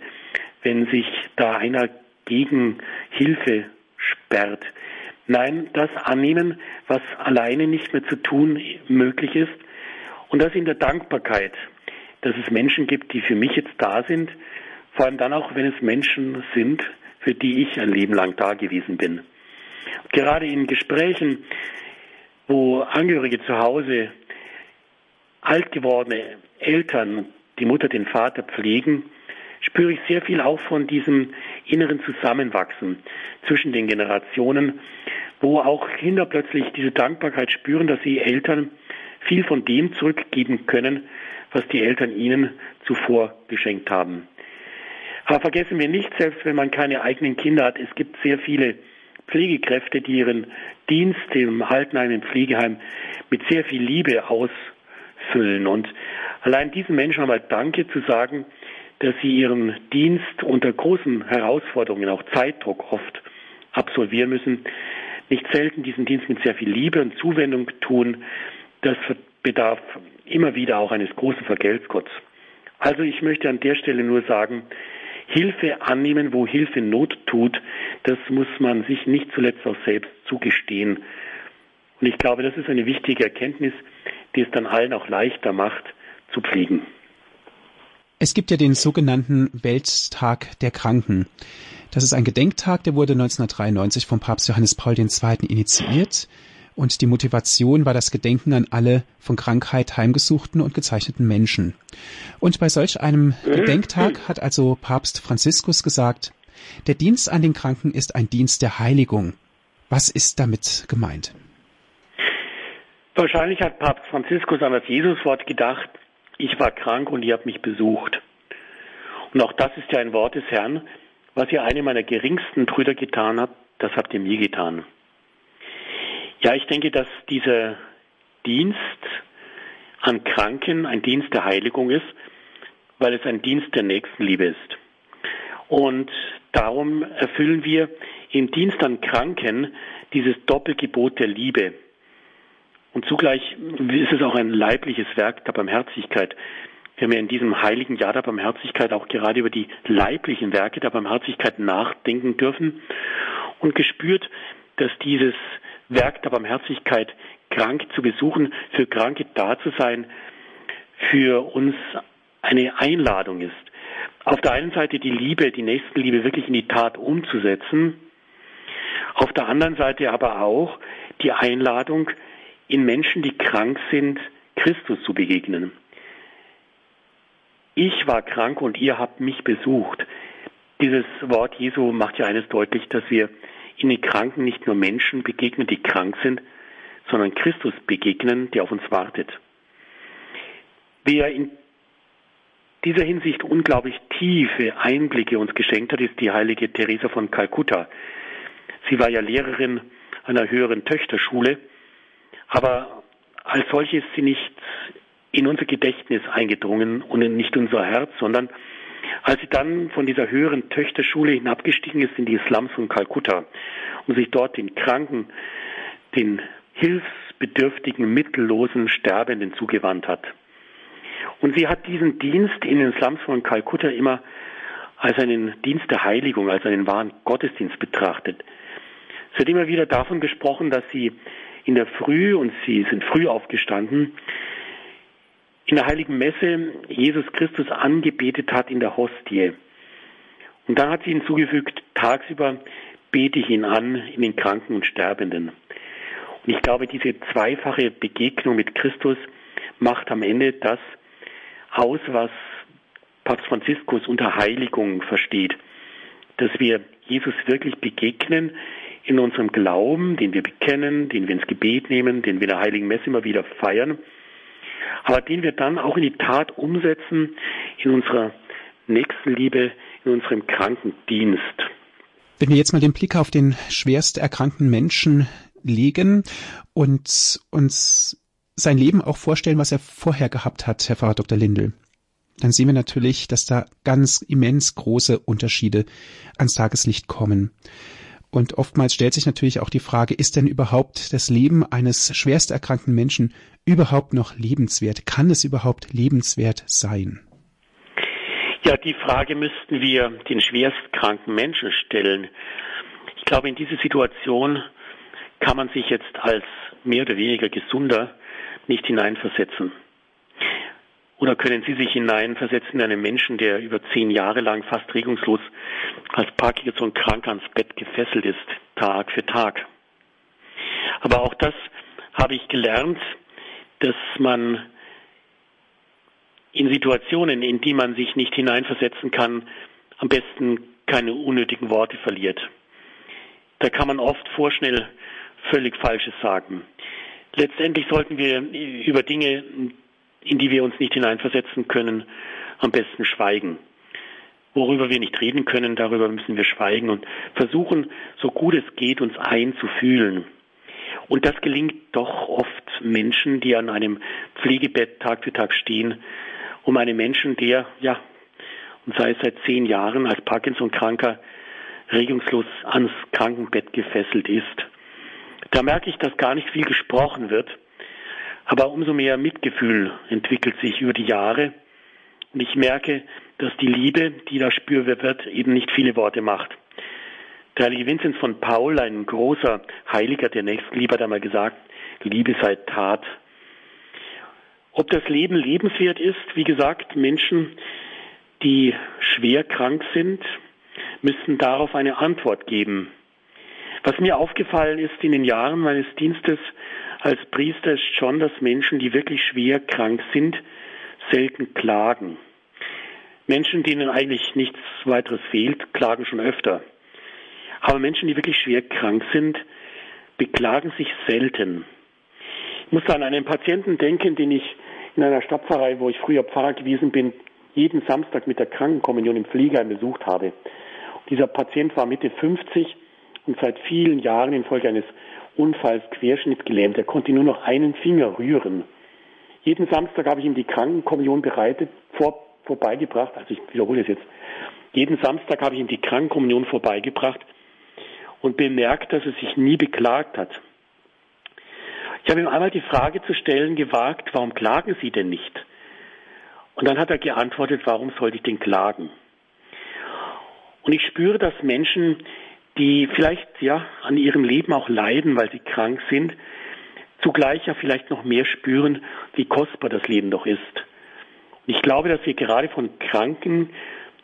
wenn sich da einer gegen Hilfe sperrt. Nein, das annehmen, was alleine nicht mehr zu tun möglich ist, und das in der Dankbarkeit, dass es Menschen gibt, die für mich jetzt da sind, vor allem dann auch, wenn es Menschen sind, für die ich ein Leben lang da gewesen bin. Gerade in Gesprächen, wo Angehörige zu Hause alt gewordene Eltern, die Mutter, den Vater pflegen, spüre ich sehr viel auch von diesem inneren Zusammenwachsen zwischen den Generationen, wo auch Kinder plötzlich diese Dankbarkeit spüren, dass sie Eltern viel von dem zurückgeben können, was die Eltern ihnen zuvor geschenkt haben. Aber vergessen wir nicht, selbst wenn man keine eigenen Kinder hat, es gibt sehr viele Pflegekräfte, die ihren Dienst im Altenheim, im Pflegeheim mit sehr viel Liebe ausfüllen. Und allein diesen Menschen einmal Danke zu sagen, dass sie ihren Dienst unter großen Herausforderungen, auch Zeitdruck oft absolvieren müssen, nicht selten diesen Dienst mit sehr viel Liebe und Zuwendung tun, das bedarf immer wieder auch eines großen Vergeltgotts. Also ich möchte an der Stelle nur sagen, Hilfe annehmen, wo Hilfe Not tut, das muss man sich nicht zuletzt auch selbst zugestehen. Und ich glaube, das ist eine wichtige Erkenntnis, die es dann allen auch leichter macht, zu pflegen. Es gibt ja den sogenannten Welttag der Kranken. Das ist ein Gedenktag, der wurde 1993 vom Papst Johannes Paul II. initiiert und die Motivation war das Gedenken an alle von Krankheit heimgesuchten und gezeichneten Menschen. Und bei solch einem Gedenktag hat also Papst Franziskus gesagt, der Dienst an den Kranken ist ein Dienst der Heiligung. Was ist damit gemeint? Wahrscheinlich hat Papst Franziskus an das Jesuswort gedacht, ich war krank und ihr habt mich besucht. Und auch das ist ja ein Wort des Herrn, was ihr einem meiner geringsten Brüder getan habt, das habt ihr mir getan. Ja, ich denke, dass dieser Dienst an Kranken ein Dienst der Heiligung ist, weil es ein Dienst der Nächstenliebe ist. Und darum erfüllen wir im Dienst an Kranken dieses Doppelgebot der Liebe. Und zugleich ist es auch ein leibliches Werk der Barmherzigkeit. Wir haben ja in diesem heiligen Jahr der Barmherzigkeit auch gerade über die leiblichen Werke der Barmherzigkeit nachdenken dürfen und gespürt, dass dieses Werk der Barmherzigkeit, krank zu besuchen, für Kranke da zu sein, für uns eine Einladung ist. Auf der einen Seite die Liebe, die Nächstenliebe wirklich in die Tat umzusetzen, auf der anderen Seite aber auch die Einladung, in Menschen, die krank sind, Christus zu begegnen. Ich war krank und ihr habt mich besucht. Dieses Wort Jesu macht ja eines deutlich, dass wir in den Kranken nicht nur Menschen begegnen, die krank sind, sondern Christus begegnen, der auf uns wartet. Wer in dieser Hinsicht unglaublich tiefe Einblicke uns geschenkt hat, ist die heilige Teresa von Kalkutta. Sie war ja Lehrerin einer höheren Töchterschule, aber als solche ist sie nicht in unser Gedächtnis eingedrungen und in nicht unser Herz, sondern als sie dann von dieser höheren Töchterschule hinabgestiegen ist in die Slums von Kalkutta und sich dort den Kranken, den hilfsbedürftigen, mittellosen Sterbenden zugewandt hat. Und sie hat diesen Dienst in den Slums von Kalkutta immer als einen Dienst der Heiligung, als einen wahren Gottesdienst betrachtet. Es wird immer wieder davon gesprochen, dass sie in der Früh, und sie sind früh aufgestanden, in der heiligen Messe Jesus Christus angebetet hat in der Hostie. Und dann hat sie hinzugefügt, tagsüber bete ich ihn an in den Kranken und Sterbenden. Und ich glaube, diese zweifache Begegnung mit Christus macht am Ende das aus, was Papst Franziskus unter Heiligung versteht. Dass wir Jesus wirklich begegnen in unserem Glauben, den wir bekennen, den wir ins Gebet nehmen, den wir in der Heiligen Messe immer wieder feiern, aber den wir dann auch in die Tat umsetzen in unserer Nächstenliebe, in unserem Krankendienst. Wenn wir jetzt mal den Blick auf den schwerst erkrankten Menschen legen und uns sein Leben auch vorstellen, was er vorher gehabt hat, Herr Pfarrer Dr. Lindel, dann sehen wir natürlich, dass da ganz immens große Unterschiede ans Tageslicht kommen. Und oftmals stellt sich natürlich auch die Frage, ist denn überhaupt das Leben eines schwerst erkrankten Menschen überhaupt noch lebenswert? Kann es überhaupt lebenswert sein? Ja, die Frage müssten wir den schwerstkranken Menschen stellen. Ich glaube, in diese Situation kann man sich jetzt als mehr oder weniger gesunder nicht hineinversetzen. Oder können Sie sich hineinversetzen in einen Menschen, der über zehn Jahre lang fast regungslos als Parkinson krank ans Bett gefesselt ist, Tag für Tag? Aber auch das habe ich gelernt, dass man in Situationen, in die man sich nicht hineinversetzen kann, am besten keine unnötigen Worte verliert. Da kann man oft vorschnell völlig Falsches sagen. Letztendlich sollten wir über Dinge in die wir uns nicht hineinversetzen können, am besten schweigen. Worüber wir nicht reden können, darüber müssen wir schweigen und versuchen, so gut es geht, uns einzufühlen. Und das gelingt doch oft Menschen, die an einem Pflegebett Tag für Tag stehen, um einen Menschen, der, ja, und sei es seit zehn Jahren als Parkinson-Kranker regungslos ans Krankenbett gefesselt ist. Da merke ich, dass gar nicht viel gesprochen wird, aber umso mehr Mitgefühl entwickelt sich über die Jahre. Und ich merke, dass die Liebe, die da spürbar wird, eben nicht viele Worte macht. Der heilige Vinzenz von Paul, ein großer Heiliger der Nächstenliebe, hat einmal gesagt, Liebe sei Tat. Ob das Leben lebenswert ist, wie gesagt, Menschen, die schwer krank sind, müssen darauf eine Antwort geben. Was mir aufgefallen ist in den Jahren meines Dienstes als Priester ist schon, dass Menschen, die wirklich schwer krank sind, selten klagen. Menschen, denen eigentlich nichts weiteres fehlt, klagen schon öfter. Aber Menschen, die wirklich schwer krank sind, beklagen sich selten. Ich muss an einen Patienten denken, den ich in einer Stadtpfarrei, wo ich früher Pfarrer gewesen bin, jeden Samstag mit der Krankenkommunion im Pflegeheim besucht habe. dieser Patient war Mitte 50 und seit vielen Jahren infolge eines Unfalls querschnittgelähmt. Er konnte nur noch einen Finger rühren. Jeden Samstag habe ich ihm die Krankenkommunion bereitet, vor, vorbeigebracht. Also ich wiederhole es jetzt. Jeden Samstag habe ich ihm die Krankenkommunion vorbeigebracht und bemerkt, dass er sich nie beklagt hat. Ich habe ihm einmal die Frage zu stellen gewagt, warum klagen Sie denn nicht? Und dann hat er geantwortet, warum sollte ich denn klagen? Und ich spüre, dass Menschen, die vielleicht ja an ihrem Leben auch leiden, weil sie krank sind, zugleich ja vielleicht noch mehr spüren, wie kostbar das Leben doch ist. Ich glaube, dass wir gerade von Kranken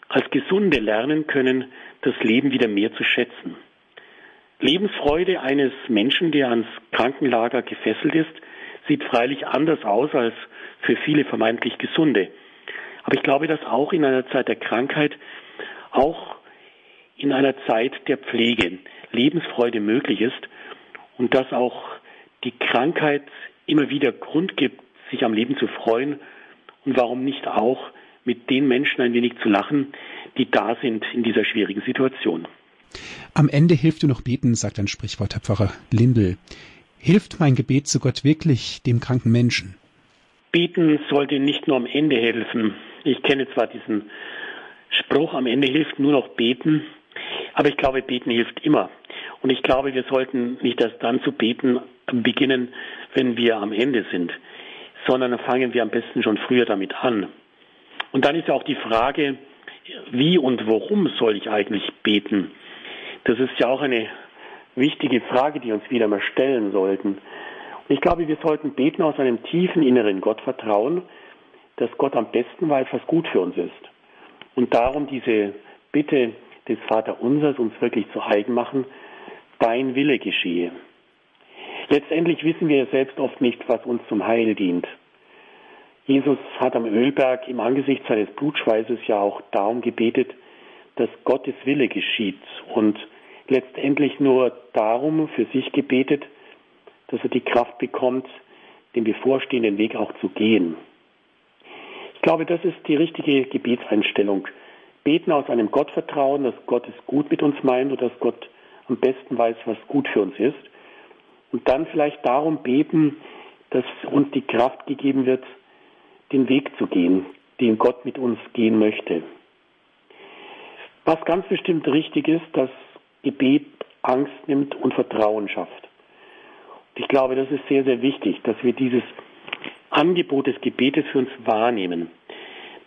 als Gesunde lernen können, das Leben wieder mehr zu schätzen. Lebensfreude eines Menschen, der ans Krankenlager gefesselt ist, sieht freilich anders aus als für viele vermeintlich Gesunde. Aber ich glaube, dass auch in einer Zeit der Krankheit auch in einer Zeit der Pflege Lebensfreude möglich ist und dass auch die Krankheit immer wieder Grund gibt, sich am Leben zu freuen und warum nicht auch mit den Menschen ein wenig zu lachen, die da sind in dieser schwierigen Situation. Am Ende hilft du noch beten, sagt ein Sprichwort, Herr Pfarrer Lindel. Hilft mein Gebet zu Gott wirklich dem kranken Menschen? Beten sollte nicht nur am Ende helfen. Ich kenne zwar diesen Spruch, am Ende hilft nur noch beten, aber ich glaube, beten hilft immer. Und ich glaube, wir sollten nicht erst dann zu beten beginnen, wenn wir am Ende sind, sondern fangen wir am besten schon früher damit an. Und dann ist ja auch die Frage, wie und worum soll ich eigentlich beten? Das ist ja auch eine wichtige Frage, die uns wieder mal stellen sollten. Und ich glaube, wir sollten beten aus einem tiefen inneren Gottvertrauen, dass Gott am besten weiß, was gut für uns ist. Und darum diese Bitte des Vaterunsers uns wirklich zu eigen machen, dein Wille geschehe. Letztendlich wissen wir selbst oft nicht, was uns zum Heil dient. Jesus hat am Ölberg im Angesicht seines Blutschweißes ja auch darum gebetet, dass Gottes Wille geschieht und letztendlich nur darum für sich gebetet, dass er die Kraft bekommt, den bevorstehenden Weg auch zu gehen. Ich glaube, das ist die richtige Gebetseinstellung. Beten aus einem Gottvertrauen, dass Gott es gut mit uns meint und dass Gott am besten weiß, was gut für uns ist. Und dann vielleicht darum beten, dass uns die Kraft gegeben wird, den Weg zu gehen, den Gott mit uns gehen möchte. Was ganz bestimmt richtig ist, dass Gebet Angst nimmt und Vertrauen schafft. Und ich glaube, das ist sehr, sehr wichtig, dass wir dieses Angebot des Gebetes für uns wahrnehmen.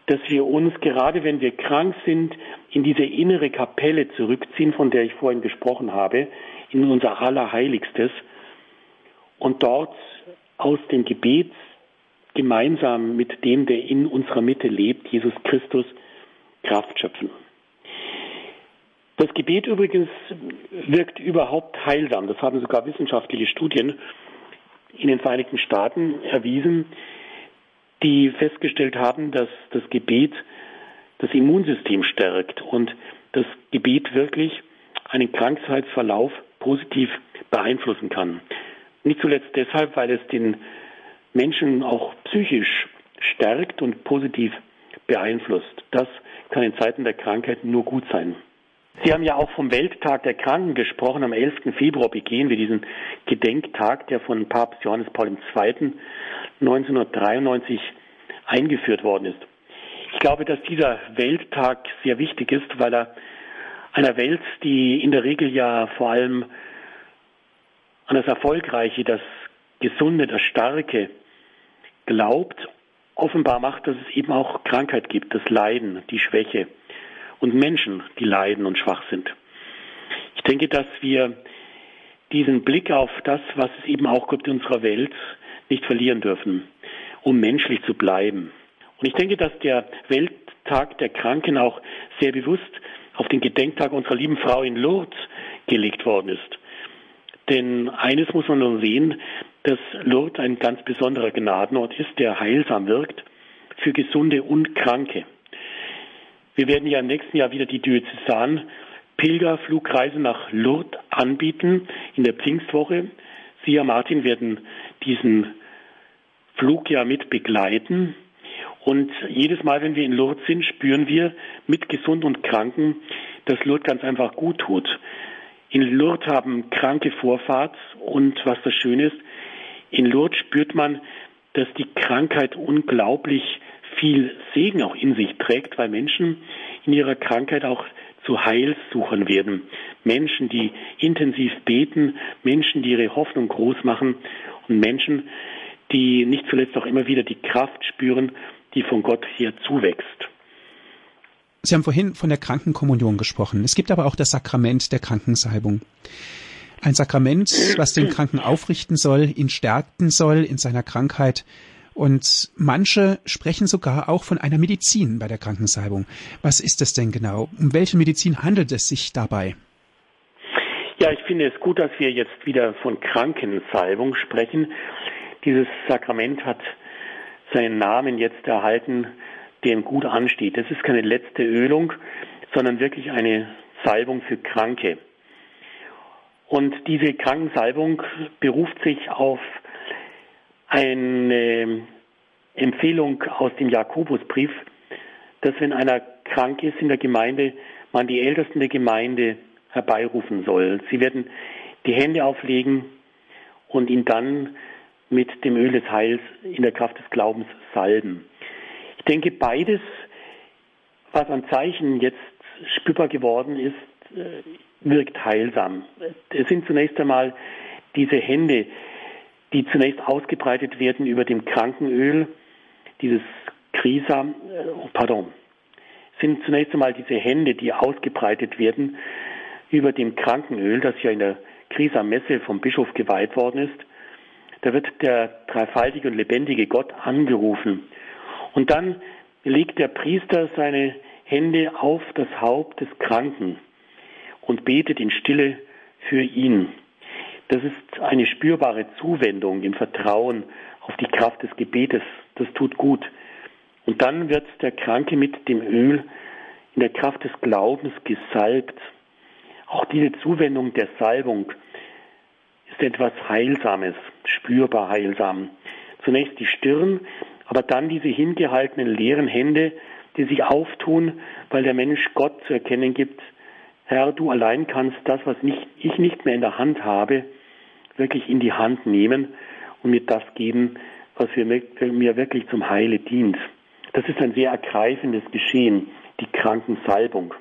Dass wir uns, gerade wenn wir krank sind, in diese innere Kapelle zurückziehen, von der ich vorhin gesprochen habe, in unser Allerheiligstes und dort aus dem Gebet gemeinsam mit dem, der in unserer Mitte lebt, Jesus Christus, Kraft schöpfen. Das Gebet übrigens wirkt überhaupt heilsam. Das haben sogar wissenschaftliche Studien in den Vereinigten Staaten erwiesen, die festgestellt haben, dass das Gebet das Immunsystem stärkt und das Gebet wirklich einen Krankheitsverlauf positiv beeinflussen kann. Nicht zuletzt deshalb, weil es den Menschen auch psychisch stärkt und positiv beeinflusst. Das kann in Zeiten der Krankheit nur gut sein. Sie haben ja auch vom Welttag der Kranken gesprochen. Am 11. Februar begehen wir diesen Gedenktag, der von Papst Johannes Paul II. 1993 eingeführt worden ist. Ich glaube, dass dieser Welttag sehr wichtig ist, weil er einer Welt, die in der Regel ja vor allem an das Erfolgreiche, das Gesunde, das Starke glaubt, offenbar macht, dass es eben auch Krankheit gibt, das Leiden, die Schwäche und Menschen, die leiden und schwach sind. Ich denke, dass wir diesen Blick auf das, was es eben auch gibt in unserer Welt, nicht verlieren dürfen, um menschlich zu bleiben. Und ich denke, dass der Welttag der Kranken auch sehr bewusst auf den Gedenktag unserer lieben Frau in Lourdes gelegt worden ist. Denn eines muss man nun sehen, dass Lourdes ein ganz besonderer Gnadenort ist, der heilsam wirkt für Gesunde und Kranke. Wir werden ja im nächsten Jahr wieder die Diözesan Pilgerflugreise nach Lourdes anbieten in der Pfingstwoche. Sie, Herr Martin, werden diesen Flug ja mit begleiten. Und jedes Mal, wenn wir in Lourdes sind, spüren wir mit Gesund und Kranken, dass Lourdes ganz einfach gut tut. In Lourdes haben Kranke Vorfahrt und was das Schöne ist, in Lourdes spürt man, dass die Krankheit unglaublich viel Segen auch in sich trägt, weil Menschen in ihrer Krankheit auch zu Heilsuchern werden. Menschen, die intensiv beten, Menschen, die ihre Hoffnung groß machen Menschen, die nicht zuletzt auch immer wieder die Kraft spüren, die von Gott her zuwächst. Sie haben vorhin von der Krankenkommunion gesprochen. Es gibt aber auch das Sakrament der Krankensalbung. Ein Sakrament, was den Kranken aufrichten soll, ihn stärken soll in seiner Krankheit und manche sprechen sogar auch von einer Medizin bei der Krankensalbung. Was ist das denn genau? Um welche Medizin handelt es sich dabei? Ja, ich finde es gut, dass wir jetzt wieder von Krankensalbung sprechen. Dieses Sakrament hat seinen Namen jetzt erhalten, der ihm gut ansteht. Das ist keine letzte Ölung, sondern wirklich eine Salbung für Kranke. Und diese Krankensalbung beruft sich auf eine Empfehlung aus dem Jakobusbrief, dass wenn einer krank ist in der Gemeinde, man die Ältesten der Gemeinde herbeirufen soll. Sie werden die Hände auflegen und ihn dann mit dem Öl des Heils in der Kraft des Glaubens salben. Ich denke, beides, was an Zeichen jetzt spürbar geworden ist, äh, wirkt heilsam. Es sind zunächst einmal diese Hände, die zunächst ausgebreitet werden über dem Krankenöl, dieses Krisa, äh, pardon, sind zunächst einmal diese Hände, die ausgebreitet werden über dem Krankenöl, das ja in der Krisa-Messe vom Bischof geweiht worden ist. Da wird der dreifaltige und lebendige Gott angerufen. Und dann legt der Priester seine Hände auf das Haupt des Kranken und betet in Stille für ihn. Das ist eine spürbare Zuwendung im Vertrauen auf die Kraft des Gebetes. Das tut gut. Und dann wird der Kranke mit dem Öl in der Kraft des Glaubens gesalbt. Auch diese Zuwendung der Salbung ist etwas Heilsames, spürbar heilsam. Zunächst die Stirn, aber dann diese hingehaltenen leeren Hände, die sich auftun, weil der Mensch Gott zu erkennen gibt, Herr, du allein kannst das, was nicht, ich nicht mehr in der Hand habe, wirklich in die Hand nehmen und mir das geben, was mir wirklich zum Heile dient. Das ist ein sehr ergreifendes Geschehen, die Krankensalbung.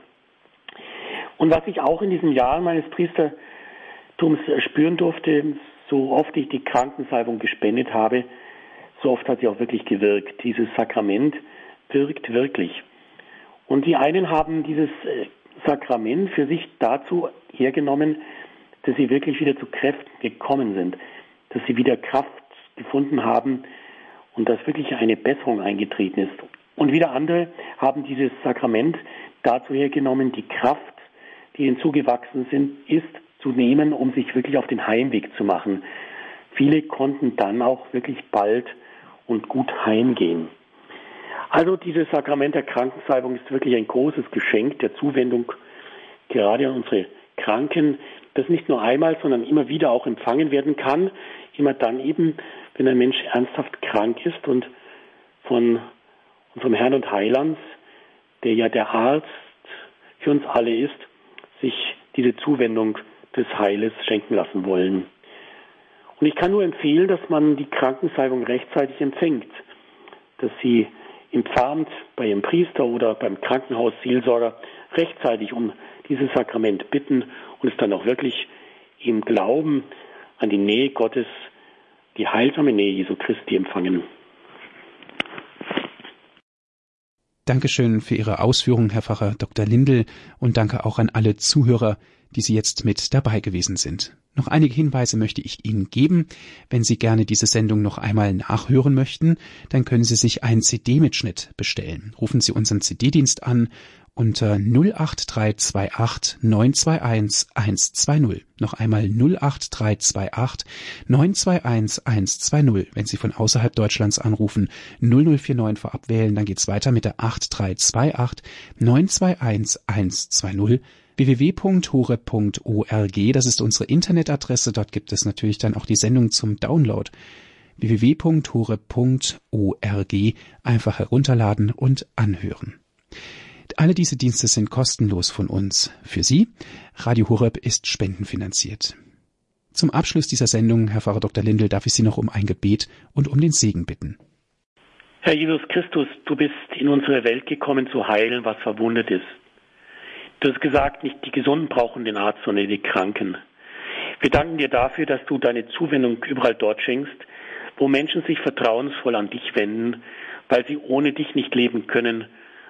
Und was ich auch in diesen Jahren meines Priestertums spüren durfte, so oft ich die Krankensalbung gespendet habe, so oft hat sie auch wirklich gewirkt. Dieses Sakrament wirkt wirklich. Und die einen haben dieses äh, Sakrament für sich dazu hergenommen, dass sie wirklich wieder zu Kräften gekommen sind, dass sie wieder Kraft gefunden haben und dass wirklich eine Besserung eingetreten ist. Und wieder andere haben dieses Sakrament dazu hergenommen, die Kraft, die ihnen zugewachsen sind, ist zu nehmen, um sich wirklich auf den Heimweg zu machen. Viele konnten dann auch wirklich bald und gut heimgehen. Also dieses Sakrament der Krankensalbung ist wirklich ein großes Geschenk der Zuwendung gerade an unsere Kranken, das nicht nur einmal, sondern immer wieder auch empfangen werden kann. Immer dann eben, wenn ein Mensch ernsthaft krank ist und von unserem Herrn und Heiland, der ja der Arzt für uns alle ist, sich diese Zuwendung des Heiles schenken lassen wollen. Und ich kann nur empfehlen, dass man die Krankensalbung rechtzeitig empfängt, dass sie im Pfarramt, bei ihrem Priester oder beim Krankenhausseelsorger rechtzeitig um dieses Sakrament bitten und es dann auch wirklich im Glauben an die Nähe Gottes, die heilsame Nähe Jesu Christi empfangen. Dankeschön für Ihre Ausführungen, Herr Pfarrer Dr. Lindel, und danke auch an alle Zuhörer, die Sie jetzt mit dabei gewesen sind. Noch einige Hinweise möchte ich Ihnen geben. Wenn Sie gerne diese Sendung noch einmal nachhören möchten, dann können Sie sich einen CD-Mitschnitt bestellen. Rufen Sie unseren CD-Dienst an unter 08328 921 120. Noch einmal 08328 921 120. Wenn Sie von außerhalb Deutschlands anrufen, 0049 vorab wählen, dann geht's weiter mit der 8328 921 120 www.hore.org, das ist unsere Internetadresse, dort gibt es natürlich dann auch die Sendung zum Download www.hore.org einfach herunterladen und anhören. Alle diese Dienste sind kostenlos von uns. Für Sie, Radio Horeb ist spendenfinanziert. Zum Abschluss dieser Sendung, Herr Pfarrer Dr. Lindel, darf ich Sie noch um ein Gebet und um den Segen bitten. Herr Jesus Christus, du bist in unsere Welt gekommen zu heilen, was verwundet ist. Du hast gesagt, nicht die Gesunden brauchen den Arzt, sondern die Kranken. Wir danken dir dafür, dass du deine Zuwendung überall dort schenkst, wo Menschen sich vertrauensvoll an dich wenden, weil sie ohne dich nicht leben können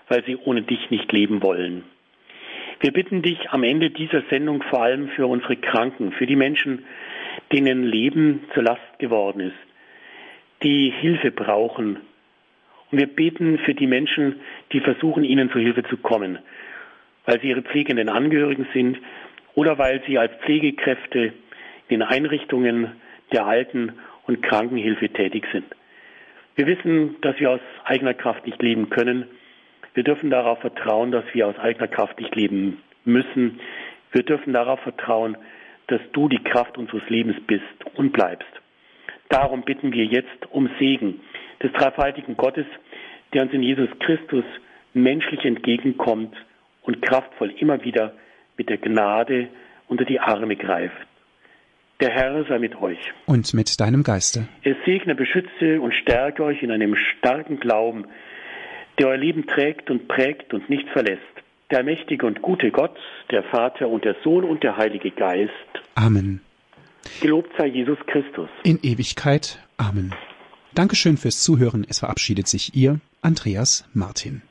weil sie ohne dich nicht leben wollen. Wir bitten dich am Ende dieser Sendung vor allem für unsere Kranken, für die Menschen, denen Leben zur Last geworden ist, die Hilfe brauchen. Und wir beten für die Menschen, die versuchen, ihnen zur Hilfe zu kommen, weil sie ihre pflegenden Angehörigen sind oder weil sie als Pflegekräfte in Einrichtungen der Alten- und Krankenhilfe tätig sind. Wir wissen, dass wir aus eigener Kraft nicht leben können. Wir dürfen darauf vertrauen, dass wir aus eigener Kraft nicht leben müssen. Wir dürfen darauf vertrauen, dass du die Kraft unseres Lebens bist und bleibst. Darum bitten wir jetzt um Segen des dreifaltigen Gottes, der uns in Jesus Christus menschlich entgegenkommt und kraftvoll immer wieder mit der Gnade unter die Arme greift. Der Herr sei mit euch. Und mit deinem Geiste. Es segne, beschütze und stärke euch in einem starken Glauben, der euer Leben trägt und prägt und nicht verlässt. Der mächtige und gute Gott, der Vater und der Sohn und der Heilige Geist. Amen. Gelobt sei Jesus Christus. In Ewigkeit. Amen. Dankeschön fürs Zuhören. Es verabschiedet sich Ihr Andreas Martin.